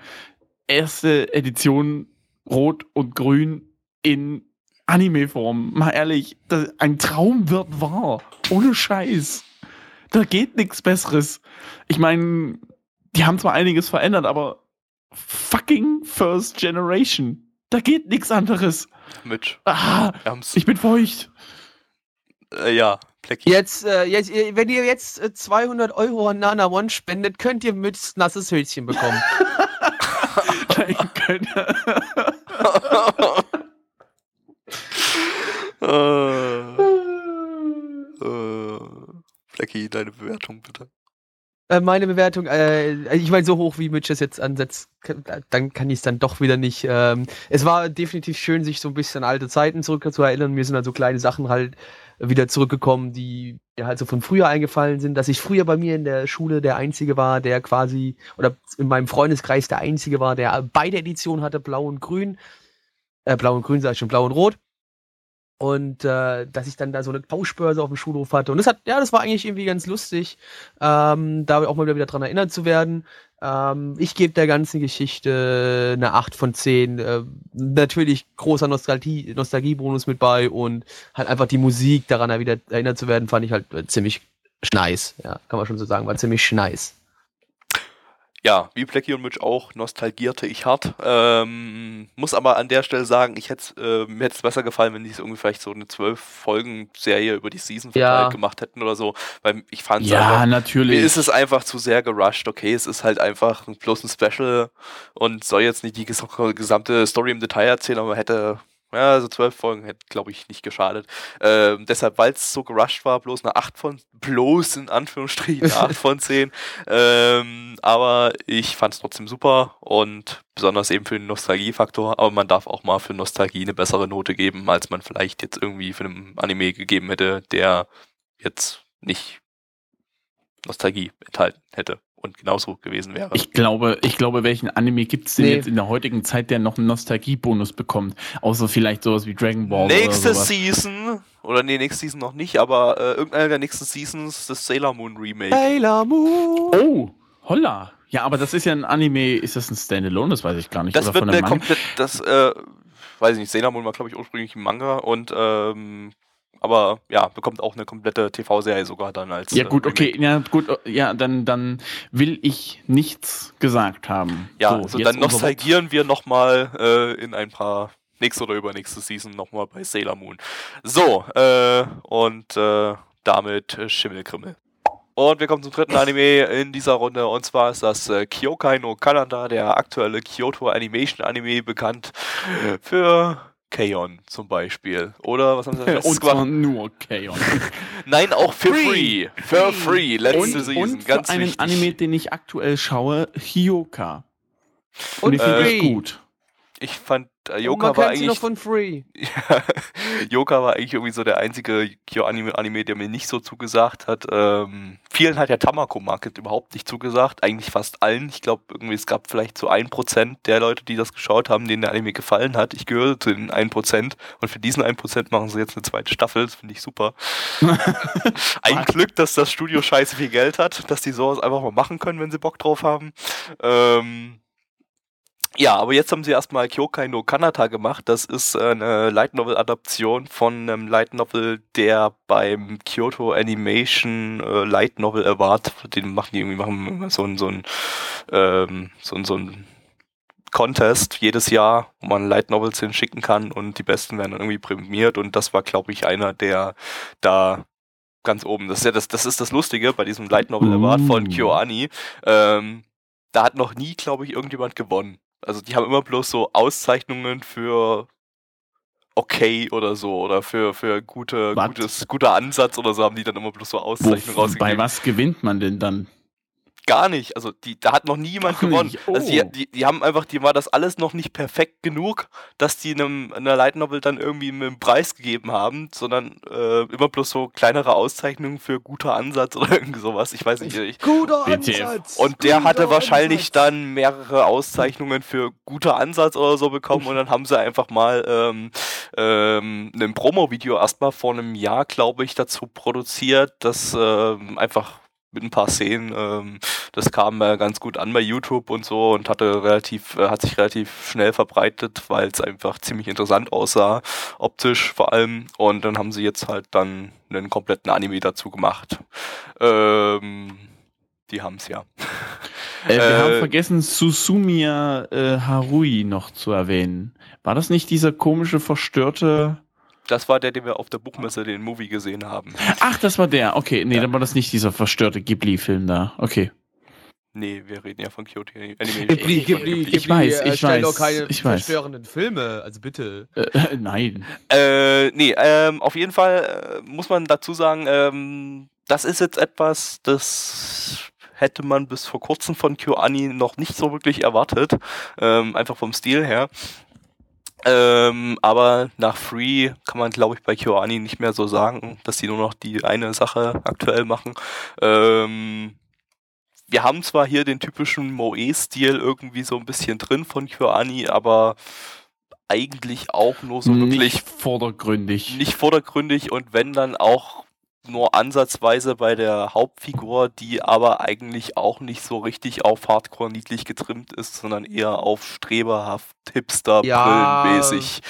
erste Edition Rot und Grün in Anime-Form. Mal ehrlich, ein Traum wird wahr. Ohne Scheiß. Da geht nichts Besseres. Ich meine, die haben zwar einiges verändert, aber fucking First Generation. Da geht nichts anderes. Mitch. Ah, ich bin feucht. Äh, ja, Plecki. Jetzt, äh, jetzt, äh, wenn ihr jetzt äh, 200 Euro an Nana One spendet, könnt ihr mit nasses Höschen bekommen. äh, äh, deine Bewertung bitte. Äh, meine Bewertung, äh, ich meine, so hoch wie Mitch es jetzt ansetzt, dann kann ich es dann doch wieder nicht. Ähm, es war definitiv schön, sich so ein bisschen an alte Zeiten zurück zu erinnern. Mir sind halt so kleine Sachen halt wieder zurückgekommen, die mir halt so von früher eingefallen sind, dass ich früher bei mir in der Schule der Einzige war, der quasi, oder in meinem Freundeskreis der Einzige war, der beide Editionen hatte, blau und grün. Äh, blau und grün sag ich schon, blau und rot. Und äh, dass ich dann da so eine Tauschbörse auf dem Schulhof hatte. Und das hat, ja, das war eigentlich irgendwie ganz lustig, ähm, da auch mal wieder dran erinnert zu werden. Ähm, ich gebe der ganzen Geschichte eine 8 von 10. Äh, natürlich großer Nostalgie, Nostalgiebonus mit bei und halt einfach die Musik daran wieder erinnert zu werden, fand ich halt äh, ziemlich schneis. Ja, kann man schon so sagen, war ziemlich schneis. Ja, wie Plecki und Mitch auch, nostalgierte ich hart. Ähm, muss aber an der Stelle sagen, ich hätte äh, mir hätte es besser gefallen, wenn die es irgendwie vielleicht so eine zwölf Folgen Serie über die Season verteilt Ja. gemacht hätten oder so, weil ich fand es Ja, einfach, natürlich. mir ist es einfach zu sehr gerusht. Okay, es ist halt einfach bloß ein Special und soll jetzt nicht die ges- gesamte Story im Detail erzählen, aber man hätte ja, also zwölf Folgen hätte, glaube ich, nicht geschadet. Ähm, deshalb, weil es so gerusht war, bloß eine 8 von, bloß in Anführungsstrichen eine 8 von 10. Ähm, aber ich fand es trotzdem super und besonders eben für den Nostalgiefaktor. Aber man darf auch mal für Nostalgie eine bessere Note geben, als man vielleicht jetzt irgendwie für einen Anime gegeben hätte, der jetzt nicht Nostalgie enthalten hätte und genauso gewesen wäre. Ich glaube, ich glaube, welchen Anime gibt es denn Nee. jetzt in der heutigen Zeit, der noch einen Nostalgiebonus bekommt? Außer vielleicht sowas wie Dragon Ball Nächste oder sowas. Season, oder nee, nächste Season noch nicht, aber äh, irgendeiner der nächsten Seasons das Sailor Moon Remake. Sailor Moon! Oh, holla. Ja, aber das ist ja ein Anime, ist das ein Standalone? Das weiß ich gar nicht. Das Oder wird von eine einem Manga? komplett, das, äh, weiß ich nicht, Sailor Moon war glaube ich ursprünglich ein Manga und, ähm, aber ja, bekommt auch eine komplette TV-Serie sogar dann als. Ja, äh, gut, Remake. okay, ja, gut, ja, dann, dann will ich nichts gesagt haben. Ja, So, also dann nostalgieren wir nochmal äh, in ein paar nächste oder übernächste Season nochmal bei Sailor Moon. So, äh, und äh, damit äh, Schimmelkrimmel. Und wir kommen zum dritten Anime in dieser Runde und zwar ist das äh, Kyokai no Kanada, der aktuelle Kyoto Animation Anime, bekannt für K-On! zum Beispiel. Oder was haben sie Und zwar nur K.O. Nein, auch für free. Free. For free. Letzte Und, Season. und für Ganz einen wichtig. Anime, den ich aktuell schaue, Hyoka. Und Und den finde Free. ich gut. Ich fand, äh, man war eigentlich von Free. Ja, Yoka war eigentlich irgendwie so der einzige Kyo-Anime, Anime, der mir nicht so zugesagt hat. Ähm, vielen hat der Tamako Market überhaupt nicht zugesagt, eigentlich fast allen. Ich glaube, irgendwie es gab vielleicht so ein Prozent der Leute, die das geschaut haben, denen der Anime gefallen hat. Ich gehöre zu den ein Prozent und für diesen ein Prozent machen sie jetzt eine zweite Staffel. Das finde ich super. ein Glück, dass das Studio scheiße viel Geld hat, dass die sowas einfach mal machen können, wenn sie Bock drauf haben. Ähm, ja, aber jetzt haben sie erstmal Kyokai no Kanata gemacht. Das ist eine Light Novel Adaption von einem Light Novel, der beim Kyoto Animation äh, Light Novel Award, den machen die irgendwie machen so ein so ein ähm, so ein, so ein Contest jedes Jahr, wo man Light Novels hinschicken kann und die besten werden dann irgendwie prämiert und das war glaube ich einer der da ganz oben. Das ist ja das das ist das lustige bei diesem Light Novel Award von Uh. KyoAni. Ähm, da hat noch nie, glaube ich, irgendjemand gewonnen. Also die haben immer bloß so Auszeichnungen für okay oder so oder für, für gute, gutes, guter Ansatz oder so haben die dann immer bloß so Auszeichnungen Wo, bei rausgegeben. was gewinnt man denn dann? Gar nicht. Also die, da hat noch nie jemand gewonnen. nicht. Also die, Oh. die, die haben einfach, die war das alles noch nicht perfekt genug, dass die einem einer Light Novel dann irgendwie einen Preis gegeben haben, sondern äh, immer bloß so kleinere Auszeichnungen für guter Ansatz oder irgendwie sowas. Ich weiß nicht. Ich, Guter WTF. Ansatz! und der hatte wahrscheinlich Ansatz. dann mehrere Auszeichnungen für guter Ansatz oder so bekommen und dann haben sie einfach mal ähm, ähm, ein Promo-Video erstmal vor einem Jahr, glaube ich, dazu produziert, das ähm, einfach mit ein paar Szenen, ähm, das kam äh, ganz gut an bei YouTube und so und hatte relativ, äh, hat sich relativ schnell verbreitet, weil es einfach ziemlich interessant aussah, optisch vor allem. Und dann haben sie jetzt halt dann einen kompletten Anime dazu gemacht. Ähm, die haben's ja. Äh, wir Äh, haben vergessen, Susumiya äh, Harui noch zu erwähnen. War das nicht dieser komische, verstörte... Das war der, den wir auf der Buchmesse den Movie gesehen haben. Ach, das war der. Okay, nee, Ja. dann war das nicht dieser verstörte Ghibli-Film da. Okay. Nee, wir reden ja von Kyoto Animation. Ghibli, von Ghibli, Ich Ghibli weiß, ich erstellt weiß, doch keine ich weiß. verstörenden Filme, also bitte. Äh, nein. Äh, nee, ähm, auf jeden Fall äh, muss man dazu sagen, ähm, das ist jetzt etwas, das hätte man bis vor kurzem von KyoAni noch nicht so wirklich erwartet, ähm, einfach vom Stil her. Ähm, aber nach Free kann man, glaube ich, bei KyoAni nicht mehr so sagen, dass die nur noch die eine Sache aktuell machen. Ähm, wir haben zwar hier den typischen Moe-Stil irgendwie so ein bisschen drin von KyoAni, aber eigentlich auch nur so wirklich nicht vordergründig. nicht vordergründig und wenn dann auch nur ansatzweise bei der Hauptfigur, die aber eigentlich auch nicht so richtig auf Hardcore niedlich getrimmt ist, sondern eher auf streberhaft, hipster, Ja. brillenmäßig.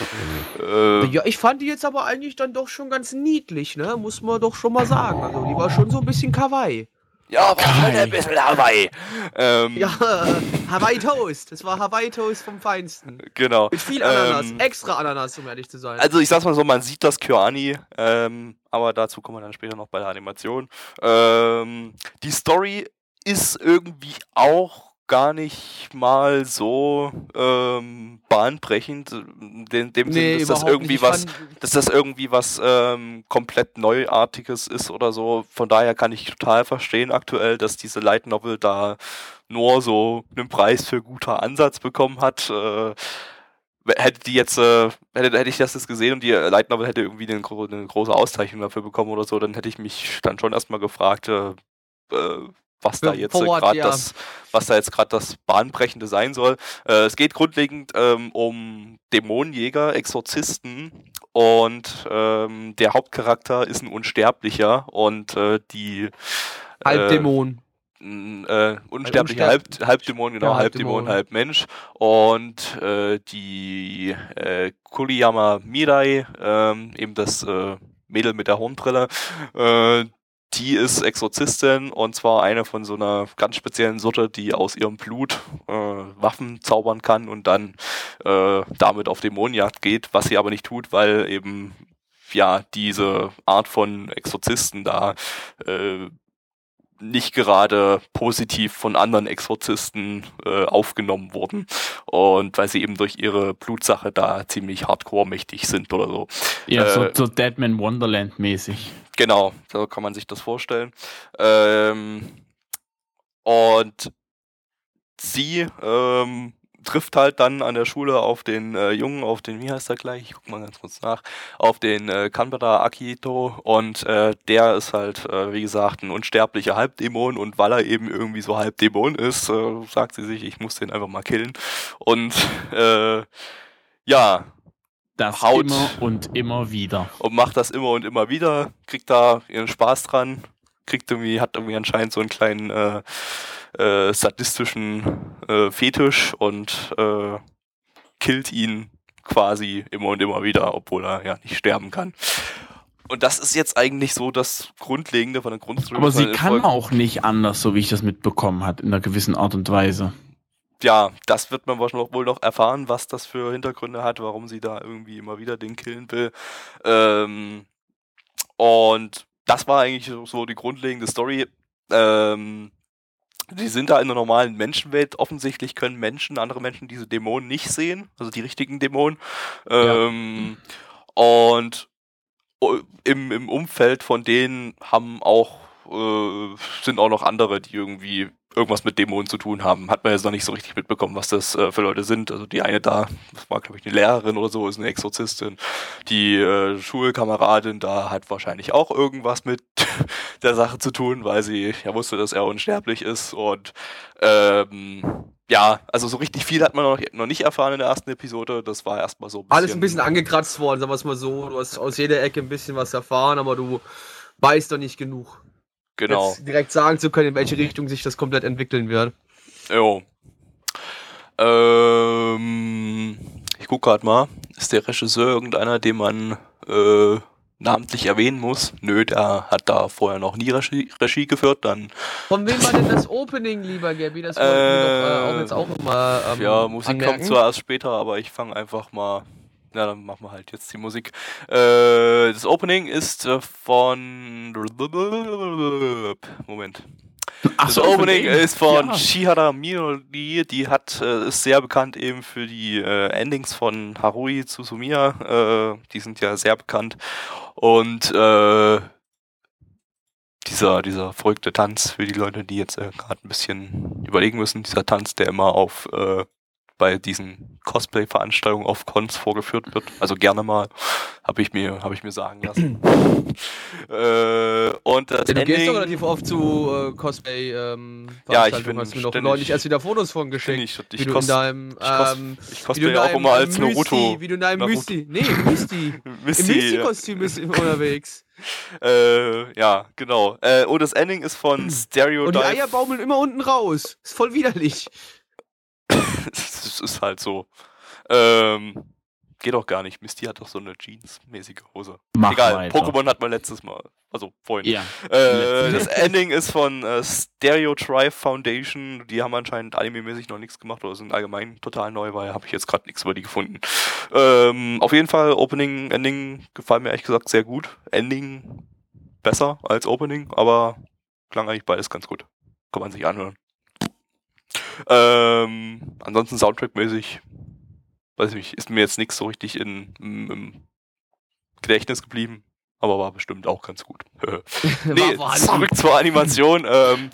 Äh, Ja, ich fand die jetzt aber eigentlich dann doch schon ganz niedlich, ne? Muss man doch schon mal sagen. Also die war schon so ein bisschen Kawaii. Ja, war schon Geil. ein bisschen Hawaii. Ähm, Ja, äh, Hawaii Toast. Das war Hawaii Toast vom Feinsten. Genau. Mit viel Ananas. Ähm, Extra Ananas, um ehrlich zu sein. Also ich sag's mal so, man sieht das Kyoani, ähm, aber dazu kommen wir dann später noch bei der Animation. Ähm, die Story ist irgendwie auch gar nicht mal so ähm, bahnbrechend, in dem Sinn, dass das irgendwie was, dass das irgendwie was ähm, komplett Neuartiges ist oder so. Von daher kann ich total verstehen aktuell, dass diese Light Novel da nur so einen Preis für guter Ansatz bekommen hat. Äh, hätte die jetzt, äh, hätte, hätte ich das jetzt gesehen und die Light Novel hätte irgendwie eine, eine große Auszeichnung dafür bekommen oder so, dann hätte ich mich dann schon erstmal gefragt, äh, äh, was da jetzt äh, gerade ja. das, was da jetzt gerade das Bahnbrechende sein soll. Äh, es geht grundlegend ähm, um Dämonenjäger, Exorzisten und ähm, der Hauptcharakter ist ein Unsterblicher und äh, die Halbdämon. n- äh, unsterblicher Unsterb- Halb, Halbdämon, genau, Ja, Halbdämon, Halbdämon. Halbmensch. Und äh, die äh, Kuriyama Mirai, ähm, eben das äh, Mädel mit der Hornbrille, äh, die ist Exorzistin und zwar eine von so einer ganz speziellen Sorte, die aus ihrem Blut äh, Waffen zaubern kann und dann äh, damit auf Dämonenjagd geht, was sie aber nicht tut, weil eben ja diese Art von Exorzisten da äh, nicht gerade positiv von anderen Exorzisten äh, aufgenommen wurden und weil sie eben durch ihre Blutsache da ziemlich hardcore mächtig sind oder so. Ja, so, Äh, so Deadman Wonderland mäßig. Genau, so kann man sich das vorstellen. Ähm, und sie ähm, trifft halt dann an der Schule auf den äh, Jungen, auf den, wie heißt er gleich? Ich guck mal ganz kurz nach, auf den äh, Kanbara Akito und äh, der ist halt, äh, wie gesagt, ein unsterblicher Halbdämon und weil er eben irgendwie so Halbdämon ist, äh, sagt sie sich, ich muss den einfach mal killen. Und äh, ja, Das Haut. immer und immer wieder. und macht das immer und immer wieder, kriegt da ihren Spaß dran, kriegt irgendwie, hat irgendwie anscheinend so einen kleinen äh, äh, sadistischen äh, Fetisch und äh, killt ihn quasi immer und immer wieder, obwohl er ja nicht sterben kann. Und das ist jetzt eigentlich so das Grundlegende von der Grundstory. Aber sie in kann Folgen- auch nicht anders, so wie ich das mitbekommen hat, in einer gewissen Art und Weise. ja, das wird man wahrscheinlich wohl noch erfahren, was das für Hintergründe hat, warum sie da irgendwie immer wieder den killen will. Ähm, und das war eigentlich so- die grundlegende Story. Ähm, die sind da in der normalen Menschenwelt. Offensichtlich können Menschen, andere Menschen diese Dämonen nicht sehen, also die richtigen Dämonen. Ähm, Und o- im, im Umfeld von denen haben auch äh, sind auch noch andere, die irgendwie irgendwas mit Dämonen zu tun haben. Hat man jetzt noch nicht so richtig mitbekommen, was das äh, für Leute sind. Also die eine da, das war glaube ich eine Lehrerin oder so, ist eine Exorzistin. Die äh, Schulkameradin da hat wahrscheinlich auch irgendwas mit der Sache zu tun, weil sie ja wusste, dass er unsterblich ist und ähm, ja, also so richtig viel hat man noch, noch nicht erfahren in der ersten Episode. Das war erstmal so ein bisschen. Alles ein bisschen angekratzt worden, sagen wir es mal so. Du hast aus jeder Ecke ein bisschen was erfahren, aber du weißt doch nicht genug. Genau. Jetzt direkt sagen zu können, in welche Richtung sich das komplett entwickeln wird. Jo. Ähm, ich guck grad mal. Ist der Regisseur irgendeiner, den man äh, namentlich erwähnen muss. Nö, der hat da vorher noch nie Regie, Regie geführt. Dann Von wem war denn das Opening, lieber Gabby? Das wir doch äh, auch jetzt auch immer. Ähm, ja, Musik anmerken. kommt zwar erst später, aber ich fange einfach mal. Na, dann machen wir halt jetzt die Musik. Äh, das Opening ist äh, von. Moment. Ach Das so, Opening ist von Ja. Shihara Minori, die hat, äh, ist sehr bekannt eben für die äh, Endings von Harui Suzumiya, äh, die sind ja sehr bekannt. Und äh, dieser, dieser verrückte Tanz für die Leute, die jetzt äh, gerade ein bisschen überlegen müssen, dieser Tanz, der immer auf bei diesen Cosplay-Veranstaltungen auf Cons vorgeführt wird, also gerne mal, habe ich mir, habe ich mir sagen lassen. äh, und das Ja, du gehst Ending, doch relativ oft zu äh, Cosplay. Ähm, Ja, ich bin Hast mir neulich erst wieder Fotos von geschickt. ich, ich, wie du in cos deinem, ich ähm, ich cosplay in auch immer als Mysti, Naruto. Wie du in deinem Naruto. Mysti. Nee, Mysti. Im Misty, ja. Mysti-Kostüm bist unterwegs. Äh, ja, genau. Äh, und das Ending ist von Und die. Eier baumeln immer unten raus. Ist voll widerlich. Das ist halt so. Ähm, geht doch gar nicht. Misty hat doch so eine Jeans-mäßige Hose. Mach Egal, weiter. Pokémon hat man letztes Mal. Also vorhin. Ja. Äh, das Ending ist von äh, Stereotribe Foundation. Die haben anscheinend anime-mäßig noch nichts gemacht oder sind allgemein total neu, weil habe ich jetzt gerade nichts über die gefunden. Ähm, auf jeden Fall, Opening, Ending gefallen mir ehrlich gesagt sehr gut. Ending besser als Opening, aber klang eigentlich beides ganz gut. Kann man sich anhören. Ähm, ansonsten Soundtrack-mäßig, weiß ich nicht, ist mir jetzt nichts so richtig in, im, im Gedächtnis geblieben, aber war bestimmt auch ganz gut. Nee, zurück zur Animation. ähm,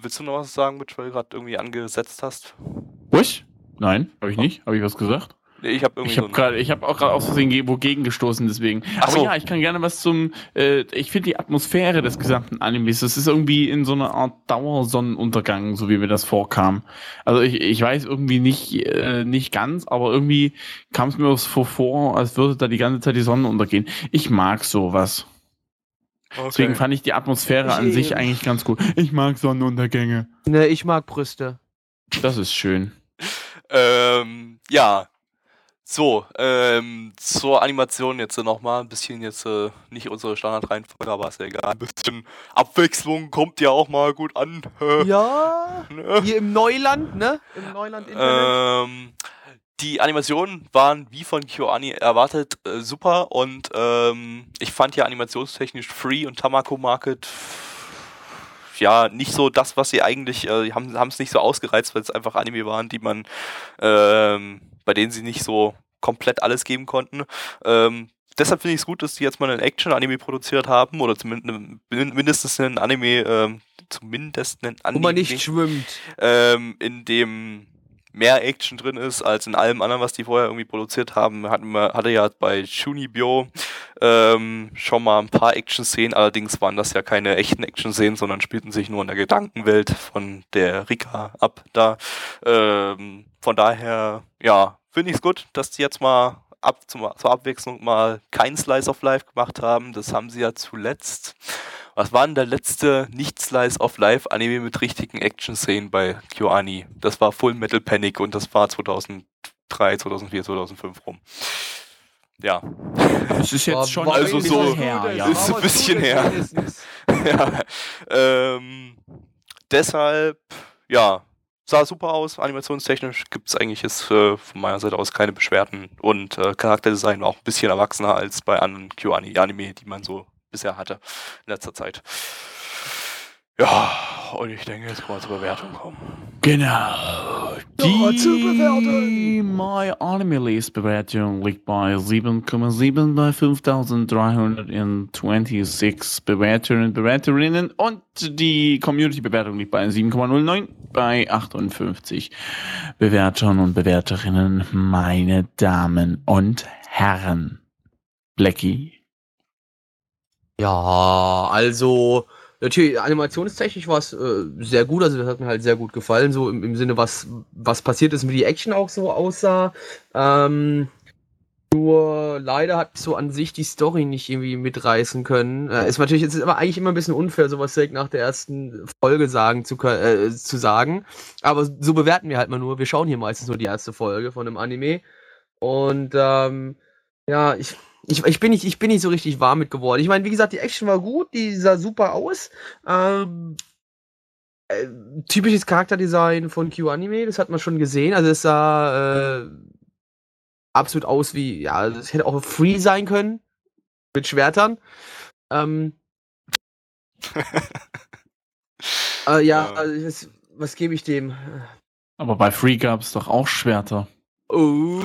willst du noch was sagen, Mitch, weil du gerade irgendwie angesetzt hast? Was? Nein, habe ich nicht. Habe ich was gesagt? Nee, ich habe irgendwie Ich habe so gerade, ich habe auch gerade aus Versehen ge- wogegen gestoßen, deswegen. Ach Aber so. ja, ich kann gerne was zum. Äh, ich finde die Atmosphäre des gesamten Animes, das ist irgendwie in so einer Art Dauersonnenuntergang, so wie mir das vorkam. Also ich, ich weiß irgendwie nicht, äh, nicht ganz, aber irgendwie kam es mir so vor, als würde da die ganze Zeit die Sonne untergehen. Ich mag sowas. okay. Deswegen fand ich die Atmosphäre Ich, an sich äh, eigentlich ganz gut. Ich mag Sonnenuntergänge. Ne, ich mag Brüste. Das ist schön. Ähm, ja. So, ähm, zur Animation jetzt nochmal ein bisschen jetzt äh, nicht unsere Standardreihenfolge, aber ist ja egal. Ein bisschen Abwechslung kommt ja auch mal gut an. Ja. ne? Hier im Neuland, ne? Im Neuland-Internet. Ähm, die Animationen waren wie von KyoAni erwartet äh, super und ähm, ich fand ja animationstechnisch Free und Tamako Market ja nicht so das, was sie eigentlich äh, haben es nicht so ausgereizt, weil es einfach Anime waren, die man ähm, bei denen sie nicht so komplett alles geben konnten. Ähm, deshalb finde ich es gut, dass die jetzt mal einen Action-Anime produziert haben oder zumindest mindestens einen Anime, ähm, zumindest einen Wo Anime man nicht schwimmt. ähm, in dem mehr Action drin ist als in allem anderen, was die vorher irgendwie produziert haben. Hatten wir, hatte ja bei Shunibyo ähm, schon mal ein paar Action-Szenen, allerdings waren das ja keine echten Action-Szenen, sondern spielten sich nur in der Gedankenwelt von der Rika ab da. Ähm, von daher, ja, finde ich es gut, dass die jetzt mal ab, zum, zur Abwechslung mal kein Slice of Life gemacht haben. Das haben sie ja zuletzt. Was war denn der letzte Nicht-Slice-of-Life-Anime mit richtigen Action-Szenen bei KyoAni? Das war Full Metal Panic und das war 2003, 2004, 2005 rum. Ja. Das ist jetzt War- schon war also ein so- bisschen her, Gutes. ja. ist ein bisschen her. ja. Ähm, deshalb, ja, sah super aus. Animationstechnisch gibt es eigentlich jetzt äh, von meiner Seite aus keine Beschwerden. Und äh, Charakterdesign war auch ein bisschen erwachsener als bei anderen KyoAni-Anime, die man so bisher hatte in letzter Zeit. Ja, und ich denke, jetzt können wir zur Bewertung kommen. Genau. Die zu bewerten. My Anime List Bewertung liegt bei 7,7 bei 5326 Bewertungen und Bewerterinnen und die Community Bewertung liegt bei 7,09 bei 58 Bewertern und Bewerterinnen, meine Damen und Herren. Blackie. Ja, also natürlich animationstechnisch war es äh, sehr gut, also das hat mir halt sehr gut gefallen, so im, im Sinne, was, was passiert ist, wie die Action auch so aussah. Ähm, nur leider hat so an sich die Story nicht irgendwie mitreißen können. Äh, ist natürlich, ist aber eigentlich immer ein bisschen unfair, sowas direkt nach der ersten Folge sagen zu äh, zu sagen. Aber so bewerten wir halt mal nur. Wir schauen hier meistens nur die erste Folge von einem Anime. Und ähm, ja, ich, ich, ich, bin nicht, ich bin nicht so richtig warm mit geworden. Ich meine, wie gesagt, die Action war gut, die sah super aus. Ähm, äh, typisches Charakterdesign von Q-Anime, das hat man schon gesehen. Also es sah äh, absolut aus wie, ja, es hätte auch Free sein können. Mit Schwertern. Ähm, äh, ja, Ja. Also das, was gebe ich dem? Aber bei Free gab es doch auch Schwerter. Oh.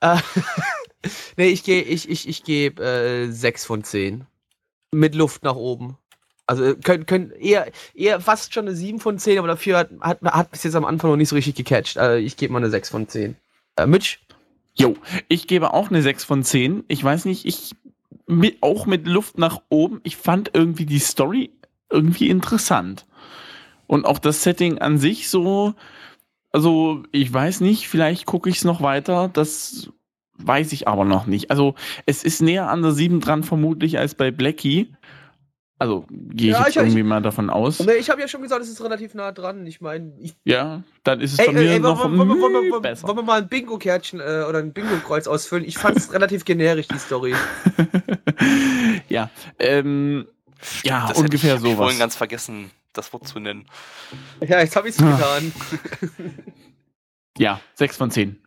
nee, ich gehe, ich, ich, ich gebe äh, 6 von 10. Mit Luft nach oben. Also äh, können, können eher, eher fast schon eine 7 von 10, aber dafür hat, hat, hat bis jetzt am Anfang noch nicht so richtig gecatcht. Äh, ich gebe mal eine 6 von 10. Äh, Mitch? Jo, ich gebe auch eine 6 von 10. Ich weiß nicht, ich mit, auch mit Luft nach oben. Ich fand irgendwie die Story irgendwie interessant. Und auch das Setting an sich so, also ich weiß nicht, vielleicht gucke ich es noch weiter. Das weiß ich aber noch nicht. Also es ist näher an der 7 dran vermutlich als bei Blackie. Also gehe ich Ja, jetzt ich- ich- irgendwie mal davon aus. Nee, ich habe ja schon gesagt, es ist relativ nah dran. Ich meine, ich. Ja, dann ist es Ey, bei mir ey, noch wollen, wollen, wollen, besser. wollen wir mal ein Bingo-Kärtchen äh, oder ein Bingo-Kreuz ausfüllen? Ich fand es relativ generisch, die Story. ja, ähm, ja, Das hätte ungefähr ich, hab ich sowas. vorhin ganz vergessen, das Wort zu nennen. Ja, jetzt habe ich es Ah. getan. Ja, 6 von 10.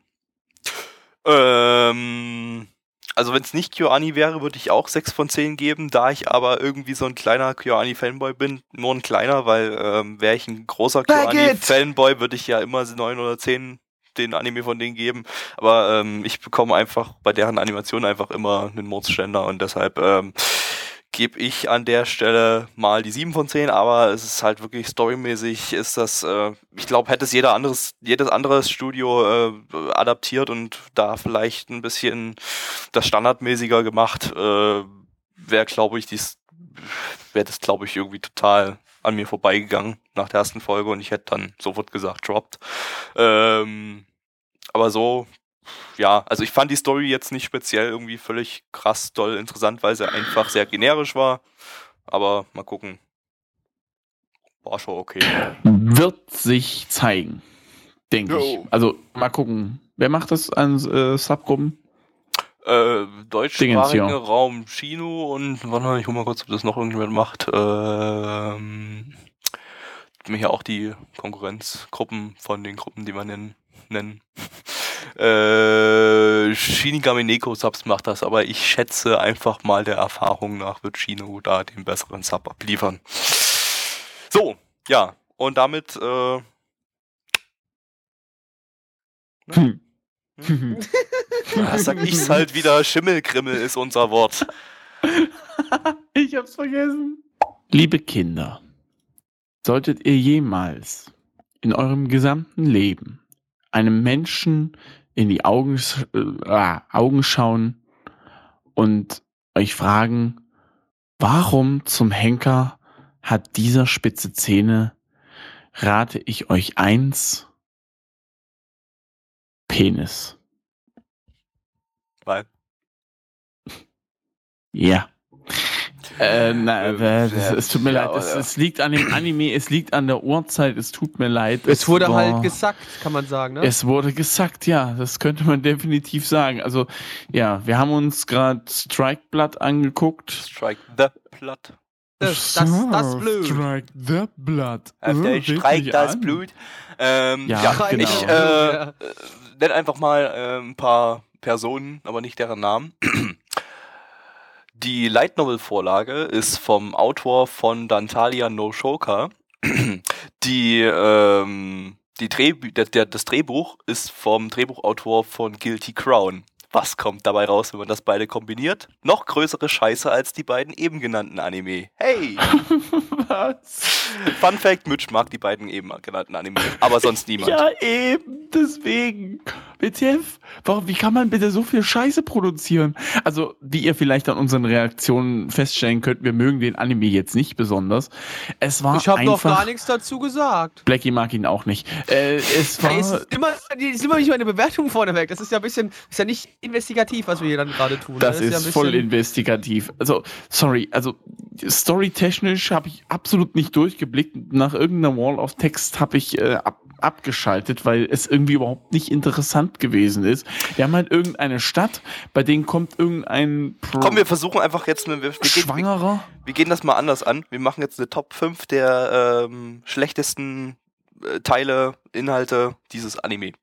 Ähm, also wenn es nicht KyoAni wäre, würde ich auch 6 von 10 geben, da ich aber irgendwie so ein kleiner KyoAni-Fanboy bin, nur ein kleiner, weil ähm, wäre ich ein großer! KyoAni-Fanboy, würde ich ja immer 9 oder 10 den Anime von denen geben, aber ähm, ich bekomme einfach bei deren Animation einfach immer einen Mordsständer und deshalb ähm, gebe ich an der Stelle mal die 7 von 10, aber es ist halt wirklich storymäßig ist das, äh, ich glaube, hätte es jeder anderes, jedes anderes Studio äh, adaptiert und da vielleicht ein bisschen das standardmäßiger gemacht, äh, wäre, glaube ich, dies, wäre das, glaube ich, irgendwie total an mir vorbeigegangen nach der ersten Folge und ich hätte dann sofort gesagt, dropped. Ähm, aber so, ja, also ich fand die Story jetzt nicht speziell irgendwie völlig krass doll interessant, weil sie einfach sehr generisch war. Aber mal gucken. War schon okay. Wird sich zeigen, denke ich. Also mal gucken. Wer macht das an äh, Subgruppen? Äh, Dingens deutschsprachiger. Raum Chino und warte mal, ich hol mal kurz, ob das noch irgendjemand macht. Ähm, mir hier auch die Konkurrenzgruppen von den Gruppen, die wir nennen. nennen. Äh, Shinigami Neko Subs macht das, aber ich schätze einfach mal der Erfahrung nach wird Shino da den besseren Sub abliefern. So, ja, und damit äh, Hm. ja, sag ich's halt wieder, Schimmelkrimmel ist unser Wort. ich hab's vergessen. Liebe Kinder, solltet ihr jemals in eurem gesamten Leben einem Menschen in die Augen, äh, ah, Augen schauen und euch fragen, warum zum Henker hat dieser spitze Zähne, rate ich euch eins, Penis. Weil, Ja. Äh, na, Äh, das, es tut mir ja, leid, es, es liegt an dem Anime, es liegt an der Uhrzeit, es tut mir leid. Es wurde war- halt gesackt, kann man sagen, ne? Es wurde gesagt, ja, das könnte man definitiv sagen. Also, ja, wir haben uns gerade Strike Blood angeguckt. Strike the Blood. Das- das- das Blut. Strike the Blood. Auf Äh, mich das an. Blut. Ähm, Ja, ja, genau. ich äh, Ja. äh, nenne einfach mal äh, ein paar Personen, aber nicht deren Namen. Die Light Novel Vorlage ist vom Autor von Dantalia no Shoka. Die, ähm, die Drehbü der, der, das Drehbuch ist vom Drehbuchautor von Guilty Crown. Was kommt dabei raus, wenn man das beide kombiniert? Noch größere Scheiße als die beiden eben genannten Anime. Hey! Was? Fun Fact, Mitch mag die beiden eben genannten Anime, aber sonst niemand. Ja, eben, deswegen. WTF, warum, wie kann man bitte so viel Scheiße produzieren? Also, wie ihr vielleicht an unseren Reaktionen feststellen könnt, wir mögen den Anime jetzt nicht besonders. Es war Ich habe noch gar nichts dazu gesagt. Blackie mag ihn auch nicht. Äh, es war... Hey, es ist immer, die- ist immer nicht meine Bewertung vorneweg. Das ist ja ein bisschen, ist ja nicht investigativ, was wir hier dann gerade tun. Das ne? ist, ja ein voll investigativ. Also, sorry, also storytechnisch habe ich absolut nicht durchgeblickt. Nach irgendeiner Wall of Text habe ich äh, ab, abgeschaltet, weil es irgendwie überhaupt nicht interessant gewesen ist. Wir haben halt irgendeine Stadt, bei denen kommt irgendein Pro Komm, wir versuchen einfach jetzt eine, wir, wir Schwangerer. Gehen, wir, wir, gehen das mal anders an. Wir machen jetzt eine Top 5 der ähm, schlechtesten äh, Teile, Inhalte dieses Anime.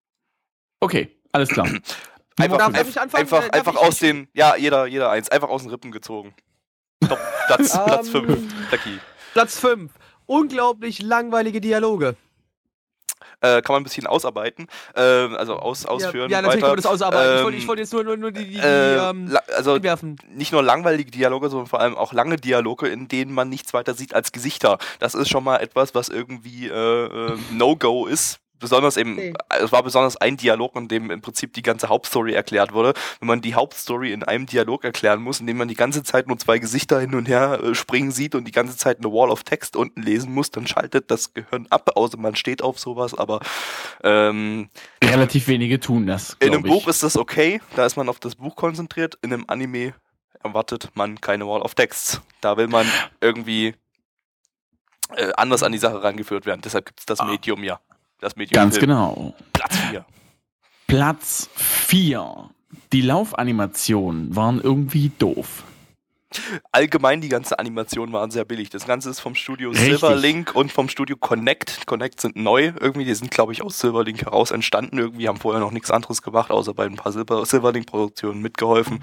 Okay, alles klar. einfach, einfach, einfach, einfach aus den, ja, jeder, jeder eins, einfach aus den Rippen gezogen. Top, Platz, Platz 5, ähm, Platz 5. Unglaublich langweilige Dialoge. Äh, kann man ein bisschen ausarbeiten, äh, also aus, ausführen. Ja, ja natürlich weiter. kann man das ausarbeiten. Ähm, ich wollte wollt jetzt nur, nur, nur die, die, die äh, ähm, also einwerfen. Nicht nur langweilige Dialoge, sondern vor allem auch lange Dialoge, in denen man nichts weiter sieht als Gesichter. Das ist schon mal etwas, was irgendwie äh, äh, No-Go ist besonders eben, okay. es war besonders ein Dialog, in dem im Prinzip die ganze Hauptstory erklärt wurde. Wenn man die Hauptstory in einem Dialog erklären muss, indem man die ganze Zeit nur zwei Gesichter hin und her äh, springen sieht und die ganze Zeit eine Wall of Text unten lesen muss, dann schaltet das Gehirn ab, außer man steht auf sowas, aber ähm, relativ wenige tun das. In einem ich. Buch ist das okay, da ist man auf das Buch konzentriert, in einem Anime erwartet man keine Wall of Text. Da will man irgendwie äh, anders an die Sache rangeführt werden. Deshalb gibt es das ah. Medium ja. Das Medium Ganz Film. genau. Platz 4. Platz 4. Die Laufanimationen waren irgendwie doof allgemein die ganze Animation waren sehr billig. Das Ganze ist vom Studio Richtig. Silverlink und vom Studio Connect. Connect sind neu irgendwie, die sind glaube ich aus Silverlink heraus entstanden. Irgendwie haben vorher noch nichts anderes gemacht, außer bei ein paar Silver Silverlink-Produktionen mitgeholfen.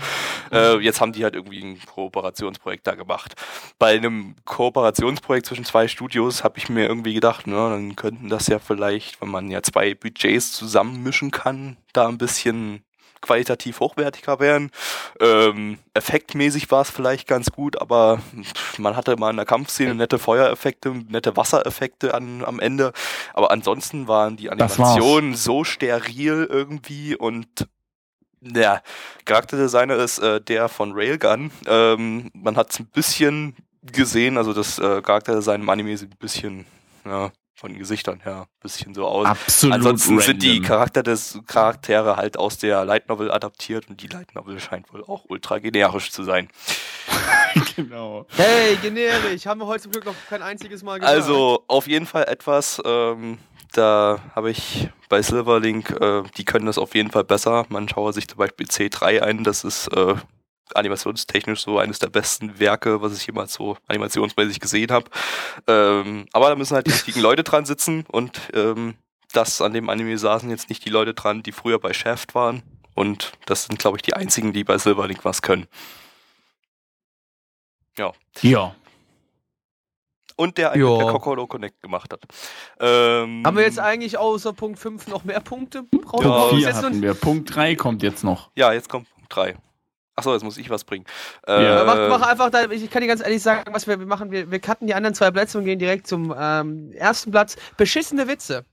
Äh, jetzt haben die halt irgendwie ein Kooperationsprojekt da gemacht. Bei einem Kooperationsprojekt zwischen zwei Studios habe ich mir irgendwie gedacht, na, dann könnten das ja vielleicht, wenn man ja zwei Budgets zusammenmischen kann, da ein bisschen qualitativ hochwertiger wären. Ähm, effektmäßig war es vielleicht ganz gut, aber man hatte mal in der Kampfszene nette Feuereffekte, nette Wassereffekte an, am Ende. Aber ansonsten waren die Animationen so steril irgendwie und der Charakterdesigner ist äh, der von Railgun. Ähm, man hat es ein bisschen gesehen, also das äh, Charakterdesign im Anime sieht ein bisschen ja, von den Gesichtern her ein bisschen so aus. Absolut Ansonsten random. sind die Charakter des Charaktere halt aus der Light Novel adaptiert und die Light Novel scheint wohl auch ultra generisch zu sein. genau. Hey, generisch, haben wir heute zum Glück noch kein einziges Mal gehört. Also auf jeden Fall etwas, ähm, da habe ich bei Silverlink, äh, die können das auf jeden Fall besser. Man schaue sich zum Beispiel C3 ein, das ist äh, animationstechnisch so eines der besten Werke, was ich jemals so animationsmäßig gesehen habe. Ähm, aber da müssen halt die richtigen Leute dran sitzen und ähm, das an dem Anime saßen jetzt nicht die Leute dran, die früher bei Shaft waren. Und das sind, glaube ich, die einzigen, die bei Silverlink was können. Ja. Ja. Und der eigentlich der Kokoro Connect gemacht hat. Ähm, Haben wir jetzt eigentlich außer Punkt 5 noch mehr Punkte? Punkt 4 hatten wir. Punkt 3 kommt jetzt noch. Ja, jetzt kommt Punkt 3. Achso, jetzt muss ich was bringen. Ja. Äh, mach, mach, einfach, da, ich kann dir ganz ehrlich sagen, was wir, wir machen. Wir, wir cutten die anderen zwei Plätze und gehen direkt zum ähm, ersten Platz. Beschissene Witze.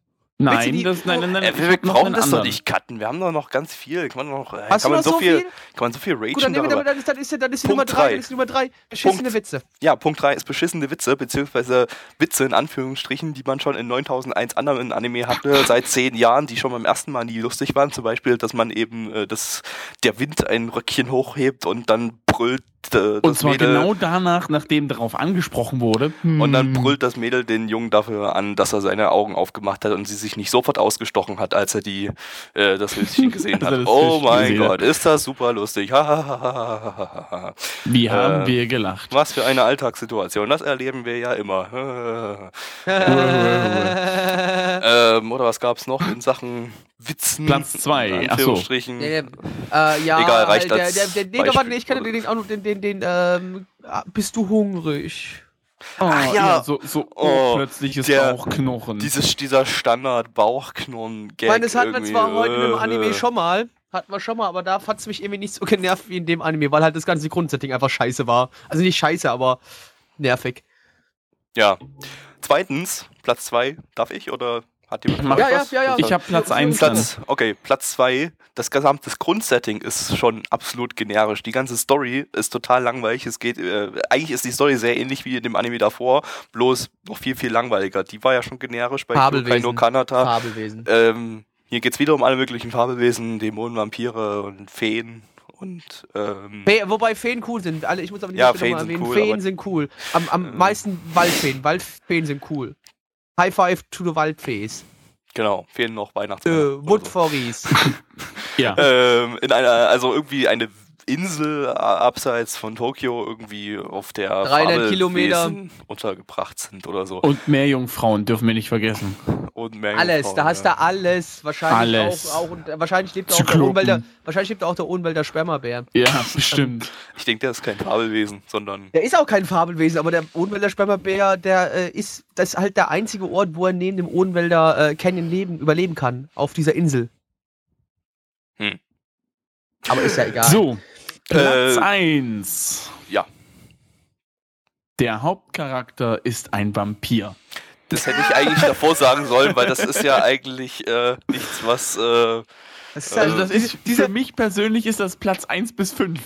Nein, die, das, nein, nein, nein. Äh, wir brauchen das doch nicht cutten. Wir haben doch noch ganz viel. Kann man noch, äh, Hast kann du man so viel, viel? Kann man so viel ragen Gut, dann, darüber. Dann, ist, dann, ist, dann ist die Nummer 3. Ist Nummer 3 beschissene Punkt, Witze. Ja, Punkt 3 ist beschissene Witze, beziehungsweise Witze in Anführungsstrichen, die man schon in 9001 anderen Anime hatte, seit 10 Jahren, die schon beim ersten Mal nie lustig waren. Zum Beispiel, dass man eben, äh, dass der Wind ein Röckchen hochhebt und dann brüllt äh, und zwar Mädel, genau danach, nachdem darauf angesprochen wurde. Und dann hm. brüllt das Mädel den Jungen dafür an, dass er seine Augen aufgemacht hat und sie sich nicht sofort ausgestochen hat, als er die, äh, das Höschen gesehen hat. oh mein Gott, ist das super lustig. Wie haben äh, wir gelacht. Was für eine Alltagssituation. Das erleben wir ja immer. ähm, oder was gab es noch in Sachen Witzen? Platz 2. Achso. Äh, ja, Egal, reicht der, der, der, der, der, der, ich kann den auch noch den, den, den, ähm, ah, bist du hungrig? Oh, Ach ja, ja so, so oh, plötzliches der, Bauchknochen. Dieses, dieser Standard-Bauchknochen-Gag. Ich meine, das hatten wir zwar heute im Anime äh. schon mal, hatten wir schon mal, aber da hat es mich irgendwie nicht so genervt wie in dem Anime, weil halt das ganze Grundsetting einfach scheiße war. Also nicht scheiße, aber nervig. Ja. Zweitens, Platz 2, darf ich oder hat jemand ja, ja, ja, ja, Ich habe Platz 1. Platz, okay, Platz 2. Das gesamte Grundsetting ist schon absolut generisch. Die ganze Story ist total langweilig. Es geht, äh, eigentlich ist die Story sehr ähnlich wie in dem Anime davor, bloß noch viel, viel langweiliger. Die war ja schon generisch bei Fabelwesen. no Kanata. Fabelwesen. Ähm, hier geht es wieder um alle möglichen Fabelwesen, Dämonen, Vampire und Feen. Und, ähm, Fe wobei Feen cool sind. Alle, ich muss aber nicht ja, Feen erwähnen. Cool, Feen sind cool. Am, am äh, meisten Waldfeen. Waldfeen sind cool. High Five to the Waldfees. Genau, fehlen noch Weihnachts. Äh, Woodforries. Ja. ähm, in einer, also irgendwie eine Insel äh, abseits von Tokio irgendwie auf der 300 Kilometer. Untergebracht sind oder so. Und mehr Jungfrauen dürfen wir nicht vergessen. Und mehr Alles, da hast ja. du alles. Wahrscheinlich Alles. auch, auch und, äh, wahrscheinlich lebt auch der Zyklopen. Ohnwälder, wahrscheinlich lebt auch der Ohnwälder Spermabär. Ja, bestimmt. Ich denke, der ist kein Fabelwesen, sondern Der ist auch kein Fabelwesen, aber der Ohnwälder Spermabär, der äh, ist, das ist halt der einzige Ort, wo er neben dem Ohnwälder äh, Canyon leben, überleben kann, auf dieser Insel. Hm. Aber ist ja egal. So, Platz Äh, 1. ja. Der Hauptcharakter ist ein Vampir. Das hätte ich eigentlich davor sagen sollen, weil das ist ja eigentlich äh, nichts, was. Äh, Das ist Also das ist, dieser- für mich persönlich ist das Platz 1 bis 5.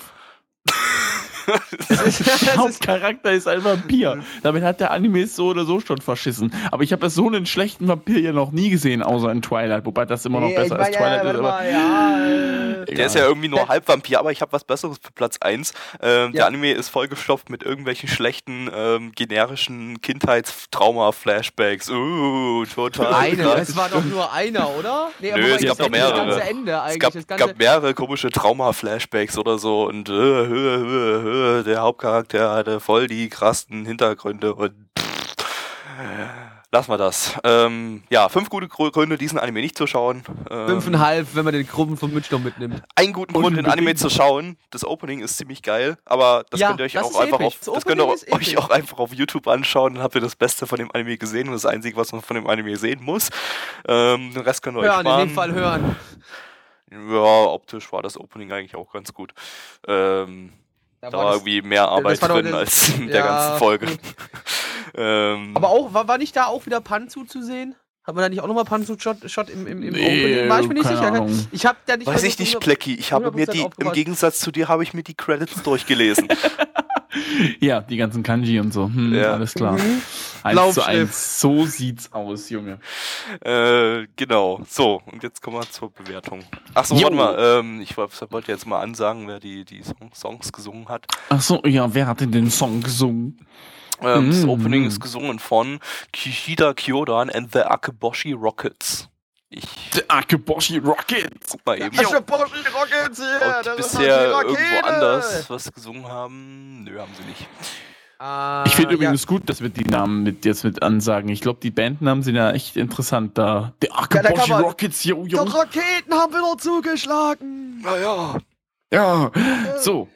das ist, Der ist, Hauptcharakter ist ein Vampir. Damit hat der Anime es so oder so schon verschissen. Aber ich habe so einen schlechten Vampir ja noch nie gesehen, außer in Twilight. Wobei das immer noch Nee, besser als ja, Twilight ist. warte Aber mal, ja, äh, der ist ja irgendwie nur Halbvampir, aber ich habe was Besseres für Platz 1. Ähm, Der Ja. Anime ist vollgestopft mit irgendwelchen schlechten, ähm, generischen Kindheitstrauma-Flashbacks. Uh, total. Eine, krass. es war doch nur einer, oder? Nee, Nö, es ich gab das mehrere. ganze Ende eigentlich. Es gab, das ganze, gab mehrere komische Trauma-Flashbacks oder so und äh, hö, hö, hö, der Hauptcharakter hatte voll die krassen Hintergründe und pff, lassen wir das. Ähm, ja, fünf gute Gründe, diesen Anime nicht zu schauen. Ähm, fünfeinhalb, wenn man den Krummen vom Mitch noch mitnimmt. einen guten Grund, den Anime zu schauen. Das Opening ist ziemlich geil, aber das Ja, könnt ihr euch auch einfach episch. auf, Das das könnt ihr euch auch einfach auf YouTube anschauen. Dann habt ihr das Beste von dem Anime gesehen und das Einzige, was man von dem Anime sehen muss. Ähm, den Rest könnt ihr euch Hören, in sparen. dem Fall hören. Ja, optisch war das Opening eigentlich auch ganz gut. Ähm, da war war das- irgendwie mehr Arbeit drin das- als in der ja, ganzen Folge. ähm, Aber auch, war, war nicht da auch wieder Panzu zu sehen? Hat man da nicht auch nochmal Panzu-Shot Shot im, im, im Nee, Opening? War ich mir nicht sicher. Ahnung. Ich hab da nicht weiß ich nicht, Plecki. Ich habe mir 100% die, im. Gegensatz zu dir, habe ich mir die Credits durchgelesen. ja, die ganzen Kanji und so. Hm, Ja. Alles klar. Mhm. Eins zu eins. So sieht's aus, Junge. Äh, genau. So, und jetzt kommen wir zur Bewertung. Achso, warte mal. Ähm, ich woll- wollte jetzt mal ansagen, wer die, die Song- Songs gesungen hat. Achso, ja, wer hat denn den Song gesungen? Ähm, Das Mm. Opening ist gesungen von Kishida Kyodan and the Akeboshi Rockets. Ich Der Akeboshi Rockets. guck mal eben, Porsche Rockets hier, ob die bisher die irgendwo anders was gesungen haben. Nö, haben sie nicht. Ah, Ich finde ja. übrigens gut, dass wir die Namen mit jetzt mit ansagen. Ich glaube, die Bandnamen sind ja echt interessant da. Der Akeboshi man- Rockets, yo, Die yo. Raketen haben wieder zugeschlagen. Naja. Ja. So.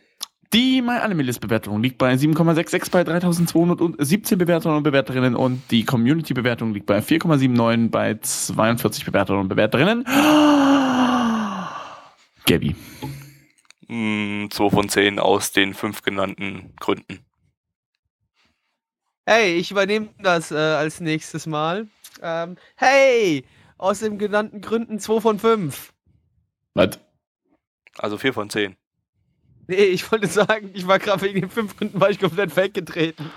Die My Anime List Bewertung liegt bei 7,66 bei 3217 Bewertern und Bewerterinnen und die Community Bewertung liegt bei 4,79 bei 42 Bewertern und Bewerterinnen. Gabby. Mm, 2 von 10 aus den fünf genannten Gründen. Hey, ich übernehme das äh, als nächstes Mal. Ähm, hey, aus den genannten Gründen 2 von 5. Was? Also 4 von 10. Nee, ich wollte sagen, ich war gerade wegen den 5 Gründen war ich komplett weggetreten.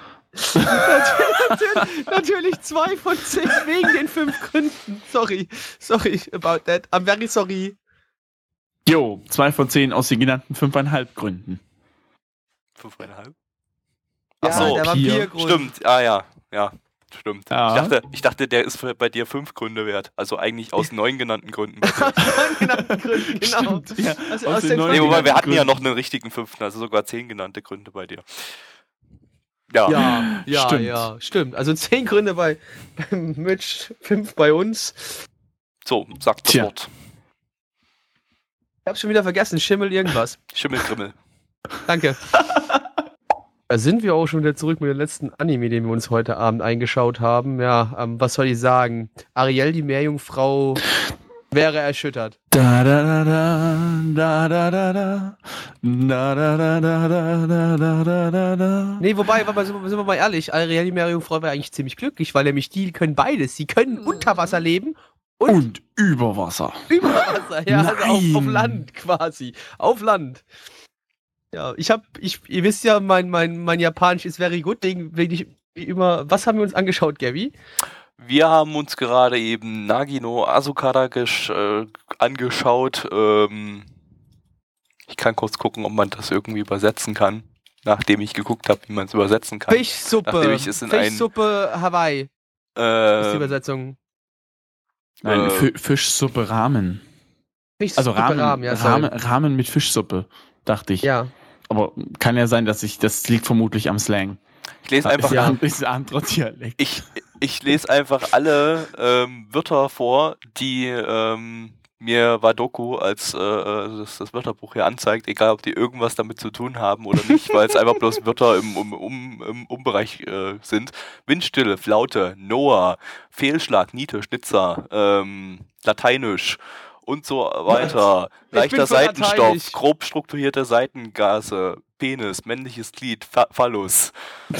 natürlich, natürlich 2 von 10 wegen den 5 Gründen. Sorry, sorry about that. I'm very sorry. Jo, 2 von 10 aus den genannten 5,5 Gründen. 5,5? Ja, Ach so, der Vampir. Vampirgrund. Stimmt, ah ja, ja, stimmt. Ja. Ich, dachte, ich dachte, der ist bei dir fünf Gründe wert. Also eigentlich aus neun genannten Gründen. Aus den genannten Gründen, genau. Stimmt, ja. Also Aus aus den den neun nee, fünf- wobei wir hatten ja noch Gründen. einen richtigen fünften, also sogar zehn genannte Gründe bei dir. Ja, Ja, ja, Stimmt. ja, stimmt. Also 10 Gründe bei, Mitch, 5 bei uns. so, sagt das Tja. Wort. Ich hab's schon wieder vergessen, Schimmel irgendwas. Schimmelgrimmel. Danke. Da sind wir auch schon wieder zurück mit dem letzten Anime, den wir uns heute Abend eingeschaut haben. Ja, ähm, was soll ich sagen? Ariel, die Meerjungfrau, wäre erschüttert. Da da da da da da da da da da da da da da da da da da Nee, wobei, sind wir sind wir mal ehrlich, Ariel, die Meerjungfrau wäre eigentlich ziemlich glücklich, weil nämlich die können beides. Sie können unter Wasser leben und, und über Wasser. über Wasser. Ja, also auf, auf Nein. Land quasi. Auf Land. Ja, ich hab, ich, ihr wisst ja, mein, mein, mein Japanisch ist very good, wegen, wegen ich wie immer, was haben wir uns angeschaut, Gabby? Wir haben uns gerade eben Nagino Asukara gesch äh, angeschaut. Ähm, ich kann kurz gucken, ob man das irgendwie übersetzen kann. Nachdem ich geguckt habe, wie man es übersetzen kann. Fischsuppe. Nachdem ich es in ein- Fischsuppe Hawaii ist die Äh, Übersetzung. Nein, Äh, Fi- Fischsuppe Ramen. Fisch, Also Ramen, Rahmen, ja. Ramen, Ramen mit Fischsuppe, dachte ich. Ja. Aber kann ja sein, dass ich, das liegt vermutlich am Slang. Ich lese einfach, ist, ja. Ein, anderer Dialekt. ich, ich lese einfach alle ähm, Wörter vor, die ähm, mir Wadoku als äh, äh, das, das Wörterbuch hier anzeigt, egal ob die irgendwas damit zu tun haben oder nicht, weil es einfach bloß Wörter im, um, um, im Umbereich äh, sind. Windstille, Flaute, Noah, Fehlschlag, Niete, Schnitzer, ähm, Lateinisch und so weiter. Leichter Seitenstoff, Lateinisch. grob strukturierte Seitengase, Penis, männliches Glied, Pha Phallus.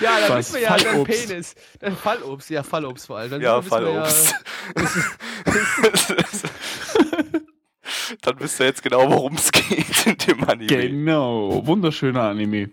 Ja, dann Was? wissen wir ja, dann. Penis. Dann Fallobst, ja, Fallobst vor allem. Dann Ja, Fallobst. Dann wisst ihr jetzt genau, worum es geht in dem Anime. Genau, wunderschöner Anime.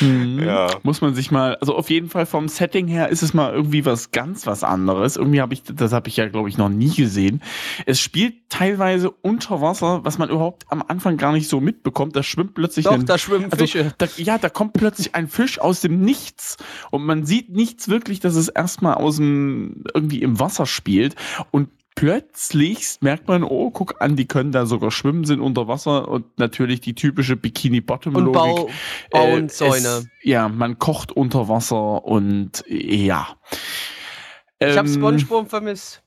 Mhm. Ja. Muss man sich mal, also auf jeden Fall vom Setting her ist es mal irgendwie was ganz was anderes. Irgendwie habe ich, das habe ich ja glaube ich noch nie gesehen. Es spielt teilweise unter Wasser, was man überhaupt am Anfang gar nicht so mitbekommt. Da schwimmt plötzlich Doch, ein, da schwimmen also, Fische. Da, ja, da kommt plötzlich ein Fisch aus dem Nichts und man sieht nichts wirklich, dass es erstmal aus dem irgendwie im Wasser spielt und plötzlich merkt man, oh, guck an, die können da sogar schwimmen, sind unter Wasser und natürlich die typische Bikini-Bottom-Logik. Bauen Äh, Zäune. Ja, man kocht unter Wasser und ja. ich habe Ähm, Spongebob vermisst.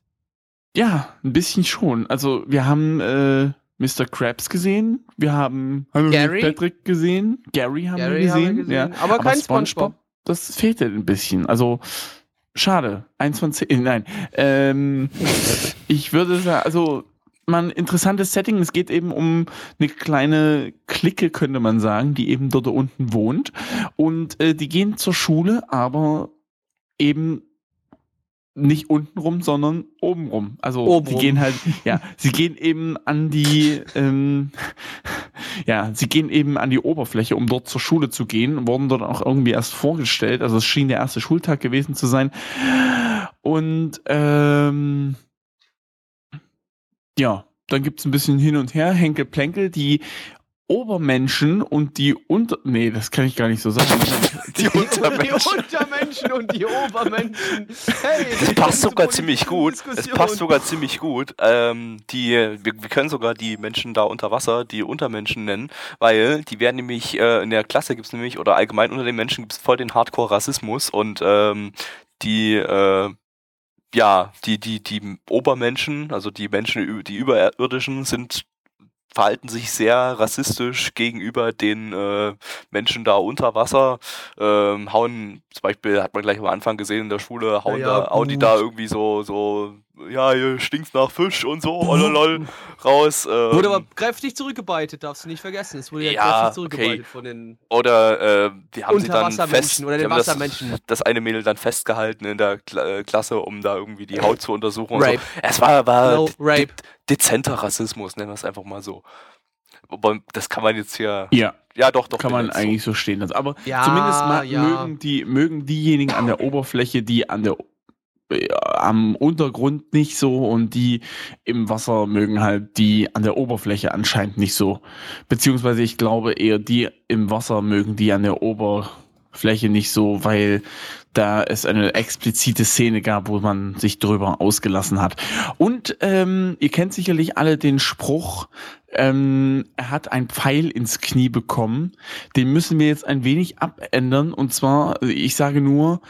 Ja, ein bisschen schon. Also wir haben äh, Mr. Krabs gesehen, wir haben Hallo Gary? Patrick gesehen, Gary haben, Gary wir, haben gesehen, wir gesehen, Ja. aber kein SpongeBob. Das fehlte ein bisschen. Also schade. Eins von zehn. Nein. Ähm, ich würde sagen, also man interessantes Setting. Es geht eben um eine kleine Clique, könnte man sagen, die eben dort unten wohnt. Und äh, die gehen zur Schule, aber eben nicht unten rum, sondern oben rum. Also Oben sie rum. gehen halt, ja, sie gehen eben an die, ähm, ja, sie gehen eben an die Oberfläche, um dort zur Schule zu gehen, wurden dort auch irgendwie erst vorgestellt. Also es schien der erste Schultag gewesen zu sein. Und ähm, ja, dann gibt's ein bisschen hin und her, Henkel Plänkel, die Obermenschen und die Unter... Nee, das kann ich gar nicht so sagen. Die Untermenschen. Die Untermenschen und die Obermenschen. Hey, Das passt sogar ziemlich gut. Es passt sogar ziemlich gut. Ähm, die, wir, wir können sogar die Menschen da unter Wasser die Untermenschen nennen, weil die werden nämlich, äh, in der Klasse gibt es nämlich, oder allgemein unter den Menschen gibt es voll den Hardcore-Rassismus und ähm, die, äh, ja, die, die, die Obermenschen, also die Menschen, die Überirdischen sind verhalten sich sehr rassistisch gegenüber den äh, Menschen da unter Wasser, ähm, hauen, zum Beispiel hat man gleich am Anfang gesehen in der Schule, hauen, Ja, ja, da, hauen die da irgendwie so, so, ja, hier stinkt's nach Fisch und so, ololol, raus. Ähm, Wurde aber kräftig zurückgebeitet, darfst du nicht vergessen. Es wurde ja, Ja, kräftig okay. zurückgebeitet von den oder äh, die haben sie dann fest, oder die den haben das, Wassermenschen. das eine Mädel dann festgehalten in der Kla äh, Klasse, um da irgendwie die Haut zu untersuchen und Rape. so. Es war, war No, de- dezenter Rassismus, nennen wir es einfach mal so. Aber das kann man jetzt hier, ja, ja doch, doch. kann man eigentlich so stehen lassen. Aber Ja, zumindest mal ja. mögen, die, mögen diejenigen an der Oberfläche, die an der äh, am Untergrund nicht so und die im Wasser mögen halt die an der Oberfläche anscheinend nicht so. Beziehungsweise ich glaube eher die im Wasser mögen die an der Oberfläche nicht so, weil da es eine explizite Szene gab, wo man sich drüber ausgelassen hat. Und ähm, ihr kennt sicherlich alle den Spruch, ähm, er hat ein Pfeil ins Knie bekommen. Den müssen wir jetzt ein wenig abändern. Und zwar, ich sage nur,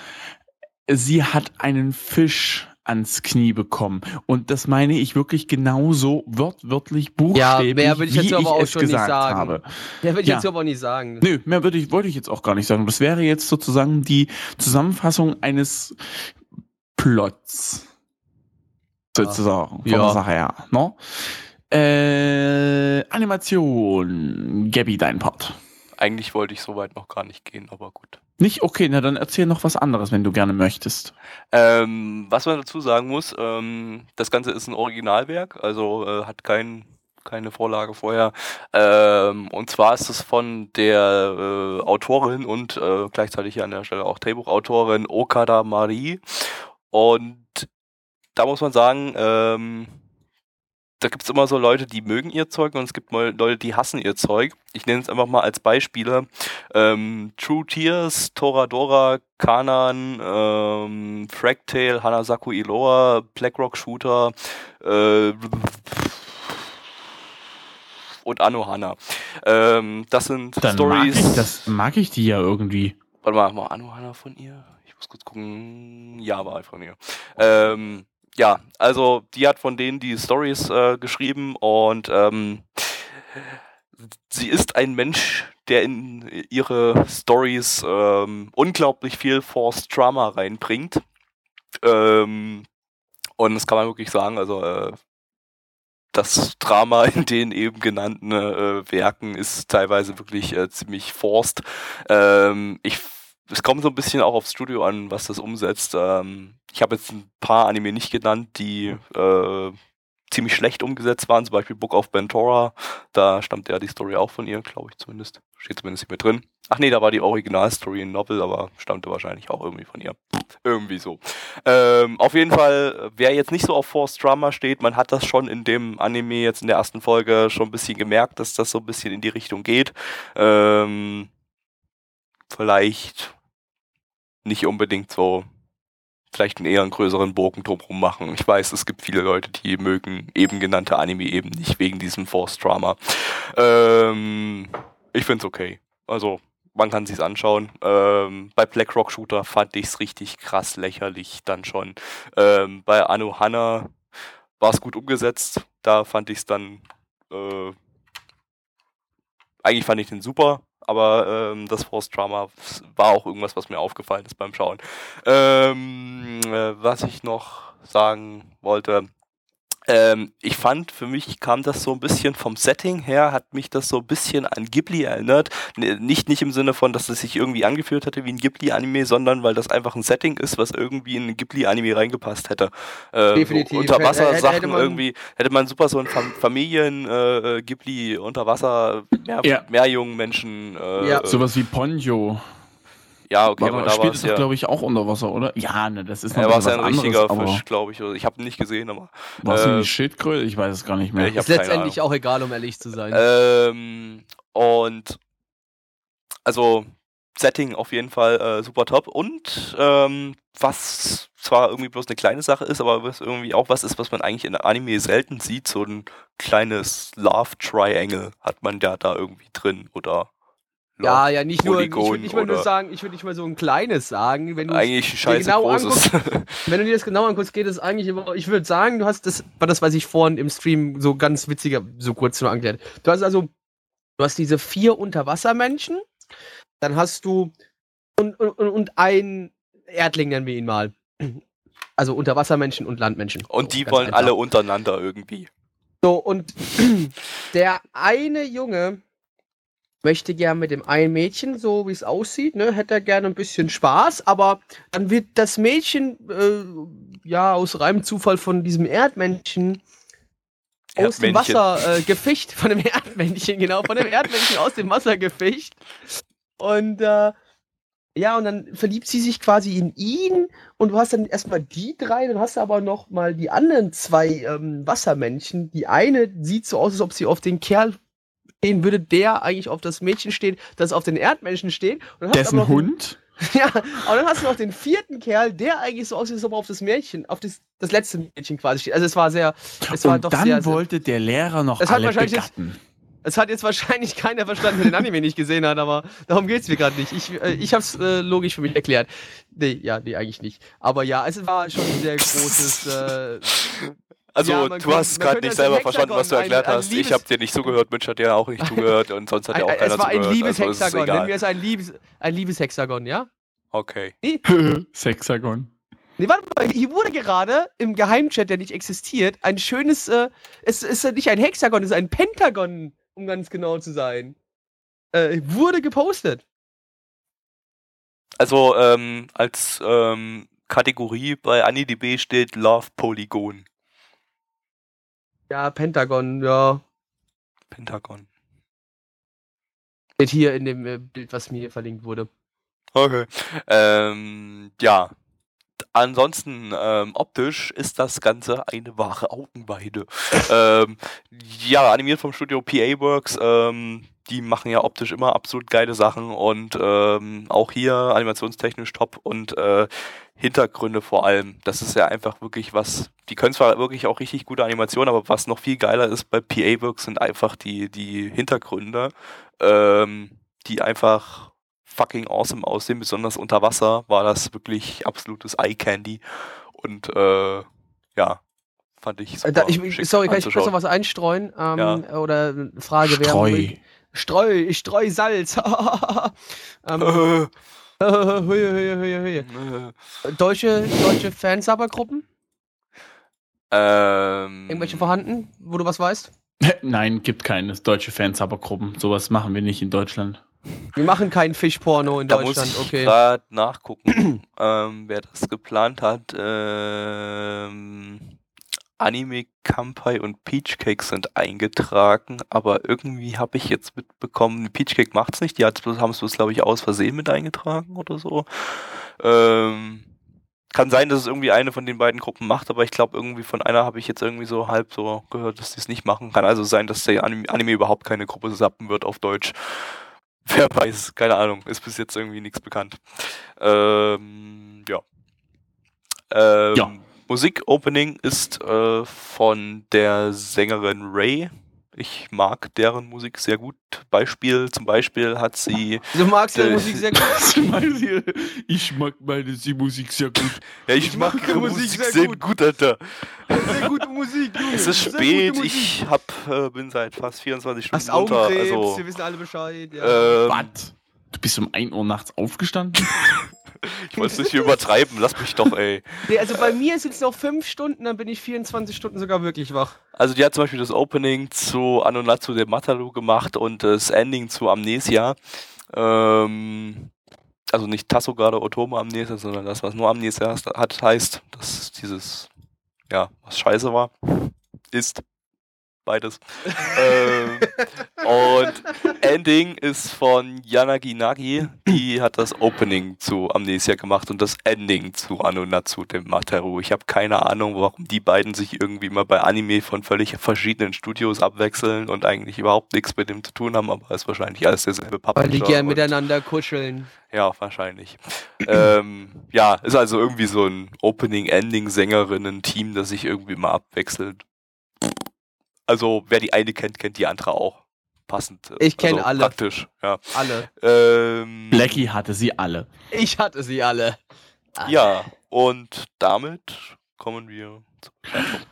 sie hat einen Fisch ans Knie bekommen. Und das meine ich wirklich genauso wörtwörtlich buchstäblich, mehr will ich jetzt wie aber ich auch es schon nicht gesagt sagen. habe. Ja, würde ich Ja. jetzt aber nicht sagen. Nö, mehr würde ich, wollte ich jetzt auch gar nicht sagen. Das wäre jetzt sozusagen die Zusammenfassung eines Plots. Sozusagen. Von Ja. der Sache her. No? Äh, Animation. Gabby, dein Part. Eigentlich wollte ich so weit noch gar nicht gehen, aber gut. Nicht? Okay, na dann erzähl noch was anderes, wenn du gerne möchtest. Ähm, was man dazu sagen muss, ähm, das Ganze ist ein Originalwerk, also äh, hat kein, keine Vorlage vorher. Ähm, und zwar ist es von der äh, Autorin und äh, gleichzeitig hier an der Stelle auch Drehbuchautorin Okada Marie. Und da muss man sagen, ähm, da gibt es immer so Leute, die mögen ihr Zeug und es gibt mal Leute, die hassen ihr Zeug. Ich nenne es einfach mal als Beispiele. Ähm, True Tears, Toradora, Kanan, ähm, Fractale, Hanasaku Iloa, Blackrock Shooter, äh, und Anohana. Ähm, das sind Dann Stories. Mag ich, das mag ich die ja irgendwie. Warte mal, war Anohana von ihr? Ich muss kurz gucken. Ja, war von ihr. Ähm, ja, also die hat von denen die Stories äh, geschrieben und ähm, sie ist ein Mensch, der in ihre Stories ähm, unglaublich viel Forced Drama reinbringt. Ähm, und das kann man wirklich sagen, also äh, das Drama in den eben genannten äh, Werken ist teilweise wirklich äh, ziemlich forst. Ähm, ich, es kommt so ein bisschen auch aufs Studio an, was das umsetzt. Ähm, ich habe jetzt ein paar Anime nicht genannt, die äh, ziemlich schlecht umgesetzt waren, zum Beispiel Book of Bentora. Da stammt ja die Story auch von ihr, glaube ich zumindest. Steht zumindest nicht mehr drin. Ach nee, da war die Originalstory in Novel, aber stammte wahrscheinlich auch irgendwie von ihr. Irgendwie so. Ähm, auf jeden Fall, wer jetzt nicht so auf Force Drama steht, man hat das schon in dem Anime jetzt in der ersten Folge schon ein bisschen gemerkt, dass das so ein bisschen in die Richtung geht. Ähm, vielleicht nicht unbedingt so vielleicht einen eher einen größeren Bogen drumherum machen. Ich weiß, es gibt viele Leute, die mögen eben genannte Anime eben nicht wegen diesem Force Drama. Ähm, ich finde es okay. Also man kann sich's anschauen. Ähm, bei Black Rock Shooter fand ich es richtig krass lächerlich dann schon. Ähm, bei Anohana war es gut umgesetzt. Da fand ich es dann äh, eigentlich fand ich den super, aber ähm, das Force Drama war auch irgendwas, was mir aufgefallen ist beim Schauen. Ähm, äh, was ich noch sagen wollte, ähm, ich fand, für mich kam das so ein bisschen vom Setting her, hat mich das so ein bisschen an Ghibli erinnert. Nicht, nicht im Sinne von, dass es sich irgendwie angefühlt hätte wie ein Ghibli-Anime, sondern weil das einfach ein Setting ist, was irgendwie in ein Ghibli-Anime reingepasst hätte. Äh, Definitiv. Unterwassersachen irgendwie, hätte man super so ein Familien-Ghibli äh, unter Wasser, mehr, ja. mehr jungen Menschen. Äh, ja. Sowas wie Ponyo. Ja, okay, aber da spielt es ja, glaube ich, auch unter Wasser, oder? Ja, ne, das ist noch ja, was ein richtiger Fisch, glaube ich. Ich habe ihn nicht gesehen, aber. War es äh, eine Schildkröte? Ich weiß es gar nicht mehr. ist letztendlich auch egal, um ehrlich zu sein. Ähm, und also Setting auf jeden Fall äh, super top. Und ähm, was zwar irgendwie bloß eine kleine Sache ist, aber was irgendwie auch was ist, was man eigentlich in Anime selten sieht, so ein kleines Love Triangle hat man ja da irgendwie drin oder ja, ja, nicht nur, ich würde nicht mal nur sagen, ich würde nicht mal so ein kleines sagen, wenn du eigentlich scheiße genau großes. Anguckst, wenn du dir das genau anguckst, geht es eigentlich immer, ich würde sagen, du hast das, war das, was ich vorhin im Stream so ganz witziger, so kurz nur angeklärt. Du hast also, du hast diese vier Unterwassermenschen, dann hast du und, und, und ein Erdling nennen wir ihn mal. Also Unterwassermenschen und Landmenschen. Und die wollen einfach. alle untereinander irgendwie. So, und der eine Junge, möchte gern mit dem einen Mädchen, so wie es aussieht, ne, hätte er gerne ein bisschen Spaß, aber dann wird das Mädchen, äh, ja, aus reinem Zufall von diesem Erdmännchen aus dem Wasser äh, gefischt, von dem Erdmännchen, genau, von dem Erdmännchen aus dem Wasser gefischt. Und äh, ja, und dann verliebt sie sich quasi in ihn und du hast dann erstmal die drei, dann hast du aber noch mal die anderen zwei ähm, Wassermännchen. Die eine sieht so aus, als ob sie auf den Kerl stehen, würde der eigentlich auf das Mädchen stehen, das auf den Erdmenschen steht. Dessen Hund? Ja, aber dann hast du noch den vierten Kerl, der eigentlich so aussieht, als ob er auf das Mädchen, auf das, das letzte Mädchen quasi steht. Also es war sehr, es war Und doch dann sehr, wollte der Lehrer noch es alle begatten. Es hat jetzt wahrscheinlich keiner verstanden, der den Anime nicht gesehen hat, aber darum geht es mir gerade nicht. Ich, äh, ich habe es äh, logisch für mich erklärt. Nee, ja, nee, eigentlich nicht. Aber ja, es war schon ein sehr großes äh, also ja, du hast gerade nicht selber verstanden, was du erklärt ein, ein hast. Ich habe dir nicht zugehört, Mensch hat dir auch nicht zugehört und sonst hat dir auch keiner zugehört. Es war ein Liebeshexagon, also nennen wir es ein, Liebes, ein Liebeshexagon, ja? Okay. Nee. Sexagon. Nee, warte mal, hier wurde gerade im Geheimchat, der nicht existiert, ein schönes, äh, es ist nicht ein Hexagon, es ist ein Pentagon, um ganz genau zu sein. Äh, wurde gepostet. Also, ähm, als ähm, Kategorie bei AniDB steht Love Polygon. Ja, Pentagon, ja. Pentagon. Steht hier in dem äh, Bild, was mir hier verlinkt wurde. Okay. Ähm, ja. ansonsten ähm, optisch ist das Ganze eine wahre Augenweide. ähm, ja, animiert vom Studio PA Works. Ähm, die machen ja optisch immer absolut geile Sachen und ähm, auch hier animationstechnisch top und äh, Hintergründe vor allem. Das ist ja einfach wirklich was. Die können zwar wirklich auch richtig gute Animationen, aber was noch viel geiler ist bei PA Works sind einfach die, die Hintergründe, ähm, die einfach fucking awesome aussehen. Besonders unter Wasser war das wirklich absolutes Eye Candy und äh, ja, fand ich super. Da, ich, sorry, kann ich kurz noch was einstreuen? Ähm, ja. Oder eine Frage Streu. wäre. Streu, ich streu Salz. ähm, deutsche, deutsche Fansabergruppen? Ähm, Irgendwelche vorhanden, wo du was weißt? Nein, gibt keine deutsche Fansabergruppen. Sowas machen wir nicht in Deutschland. Wir machen kein Fischporno in da Deutschland, muss ich okay. gerade nachgucken, ähm, wer das geplant hat. Ähm, Anime Kampai und Peachcake sind eingetragen, aber irgendwie habe ich jetzt mitbekommen, Peachcake macht's nicht, die haben es bloß, glaube ich, aus Versehen mit eingetragen oder so. Ähm, kann sein, dass es irgendwie eine von den beiden Gruppen macht, aber ich glaube, irgendwie von einer habe ich jetzt irgendwie so halb so gehört, dass die es nicht machen. Kann also sein, dass der Anime, Anime überhaupt keine Gruppe sappen wird auf Deutsch. Wer weiß, keine Ahnung, ist bis jetzt irgendwie nichts bekannt. Ähm, ja. Ähm, ja. Musik-Opening ist äh, von der Sängerin Ray. Ich mag deren Musik sehr gut. Beispiel, zum Beispiel hat sie. Du magst ihre Musik sehr gut. ich mag meine sie Musik sehr gut. Ja, ich, ich mag ihre Musik, Musik sehr, sehr gut. gut, Alter. Sehr gute Musik, Junge. Es ist spät, ich hab, äh, bin seit fast 24 Stunden Hast unter. Also, wir wissen alle Bescheid. Ja. Ähm, Was? Du bist um 1 Uhr nachts aufgestanden? Ich wollte es nicht übertreiben, lass mich doch, ey. Nee, also bei mir sind es noch 5 Stunden, dann bin ich 24 Stunden sogar wirklich wach. Also die hat zum Beispiel das Opening zu Anonatsu de Matalu gemacht und das Ending zu Amnesia. Ähm, also nicht Tassogade Otome Amnesia, sondern das, was nur Amnesia hat, heißt, dass dieses, ja, was scheiße war, ist beides. ähm, und Ending ist von Yanagi Nagi. Die hat das Opening zu Amnesia gemacht und das Ending zu Anonatsu dem Materu. Ich habe keine Ahnung, warum die beiden sich irgendwie mal bei Anime von völlig verschiedenen Studios abwechseln und eigentlich überhaupt nichts mit dem zu tun haben, aber ist wahrscheinlich alles derselbe Papa. Weil die gern miteinander kuscheln. Ja, wahrscheinlich. ähm, ja, ist also irgendwie so ein Opening-Ending-Sängerinnen-Team, das sich irgendwie mal abwechselt. Also wer die eine kennt, kennt die andere auch. Passend. Äh, ich kenne also alle. Praktisch, ja. Alle. Ähm, Blackie hatte sie alle. Ich hatte sie alle. Ja, und damit kommen wir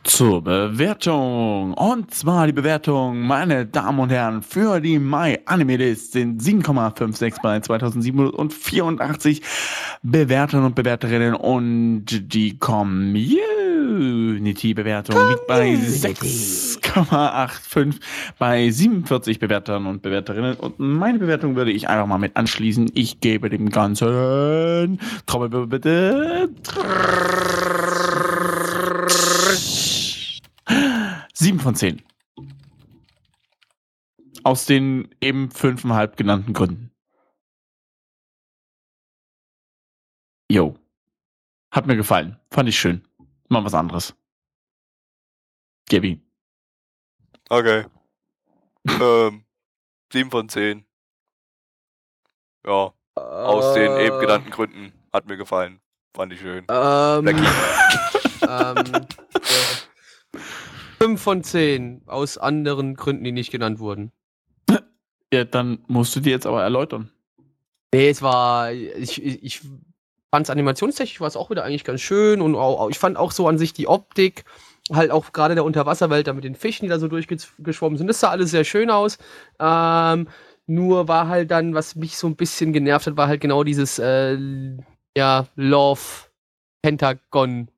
zur Bewertung. Und zwar die Bewertung, meine Damen und Herren, für die Mai Anime List sind 7,56 bei 2784 Bewertern und Bewerterinnen und die Community-Bewertung liegt bei 6,85 bei 47 Bewertern und Bewerterinnen und meine Bewertung würde ich einfach mal mit anschließen. Ich gebe dem Ganzen Trommelwirbel bitte 7 von 10. Aus den eben fünfeinhalb genannten Gründen. Jo. Hat mir gefallen. Fand ich schön. Mal was anderes. Gabi. Okay. ähm, 7 von 10. Ja. Aus den eben genannten Gründen. Hat mir gefallen. Fand ich schön. Ähm, ähm, 5 von 10 aus anderen Gründen, die nicht genannt wurden. Ja, dann musst du die jetzt aber erläutern. Nee, es war. Ich, ich, ich fand es animationstechnisch war es auch wieder eigentlich ganz schön und auch, ich fand auch so an sich die Optik, halt auch gerade der Unterwasserwelt da mit den Fischen, die da so durchgeschwommen sind, das sah alles sehr schön aus. Ähm, nur war halt dann, was mich so ein bisschen genervt hat, war halt genau dieses, äh, ja, Love Pentagon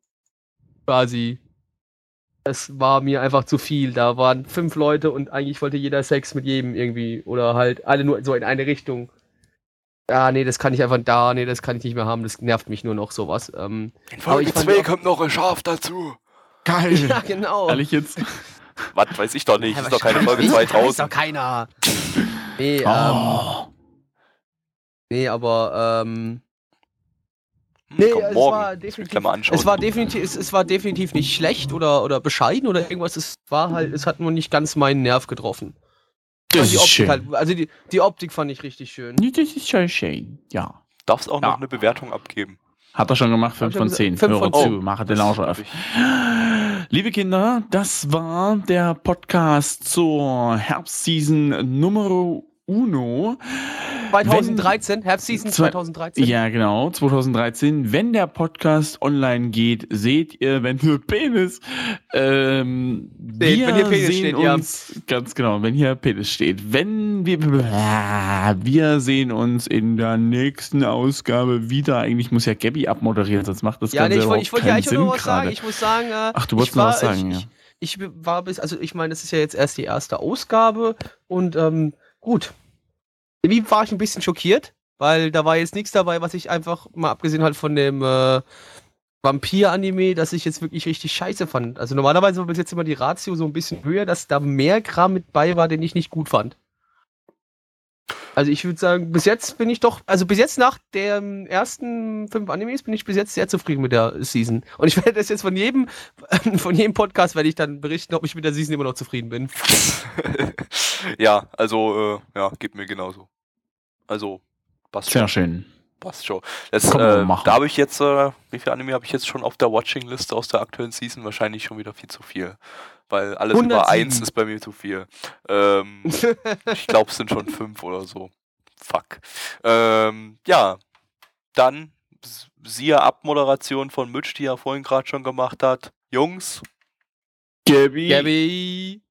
quasi das war mir einfach zu viel. Da waren fünf Leute und eigentlich wollte jeder Sex mit jedem irgendwie. Oder halt alle nur so in eine Richtung. Ja, nee, das kann ich einfach da, nee, das kann ich nicht mehr haben. Das nervt mich nur noch sowas. Ähm, in Folge 2 kommt noch ein Schaf dazu. Geil. Ja, genau. Ehrlich jetzt? Was weiß ich doch nicht. Ja, ist doch keine Folge 2 draußen. Ist doch keiner. Nee, oh. ähm. Nee, aber, ähm. Hm, Nee, komm, es morgen. war ich mir definitiv, gleich mal anschauen. es war definitiv, es, es war definitiv nicht schlecht oder, oder bescheiden oder irgendwas. Es war halt, es hat nur nicht ganz meinen Nerv getroffen. Das die ist Optik schön. halt, also die, die Optik fand ich richtig schön. Das ist schon schön. Ja. Darfst auch Ja. noch eine Bewertung abgeben. Hat er schon gemacht, Hab 5 ich von schon 10. gesagt, fünf Hörer von zu, zehn. mache den Lauscher auf. Liebe Kinder, das war der Podcast zur Herbstseason Nummer Uno. 2013, Herbstseason Zwei- 2013. Ja, genau, 2013. Wenn der Podcast online geht, seht ihr, wenn hier Penis, ähm, Seht, wenn hier Penis sehen steht, ja. uns, ganz genau, wenn hier Penis steht. Wenn wir, wir sehen uns in der nächsten Ausgabe wieder. Eigentlich muss ja Gabby abmoderieren, sonst macht das Ja, Ganze nee, ich wollte ich überhaupt wollte ja keinen eigentlich nur noch Sinn was sagen. Ich muss sagen, äh, Ach, du ich wolltest noch was sagen, ich, ja. ich, ich war bis, also ich meine, das ist ja jetzt erst die erste Ausgabe und ähm, gut. Irgendwie war ich ein bisschen schockiert, weil da war jetzt nichts dabei, was ich einfach, mal abgesehen halt von dem äh, Vampir-Anime, dass ich jetzt wirklich richtig scheiße fand. Also normalerweise war bis jetzt immer die Ratio so ein bisschen höher, dass da mehr Kram mit bei war, den ich nicht gut fand. Also ich würde sagen, bis jetzt bin ich doch, also bis jetzt nach den ersten fünf Animes bin ich bis jetzt sehr zufrieden mit der Season. Und ich werde das jetzt von jedem, von jedem Podcast werde ich dann berichten, ob ich mit der Season immer noch zufrieden bin. ja, also, äh, ja, geht mir genauso. Also, passt Sehr schön. Passt schon. Das, Kann man äh, machen. da habe ich jetzt, äh, wie viele Anime habe ich jetzt schon auf der Watching-Liste aus der aktuellen Season? Wahrscheinlich schon wieder viel zu viel. Weil alles über 107. eins ist bei mir zu viel. Ähm, ich glaube, es sind schon fünf oder so. Fuck. Ähm, ja, dann siehe Abmoderation von Mitch, die er vorhin gerade schon gemacht hat. Jungs, Gabby. Gabby.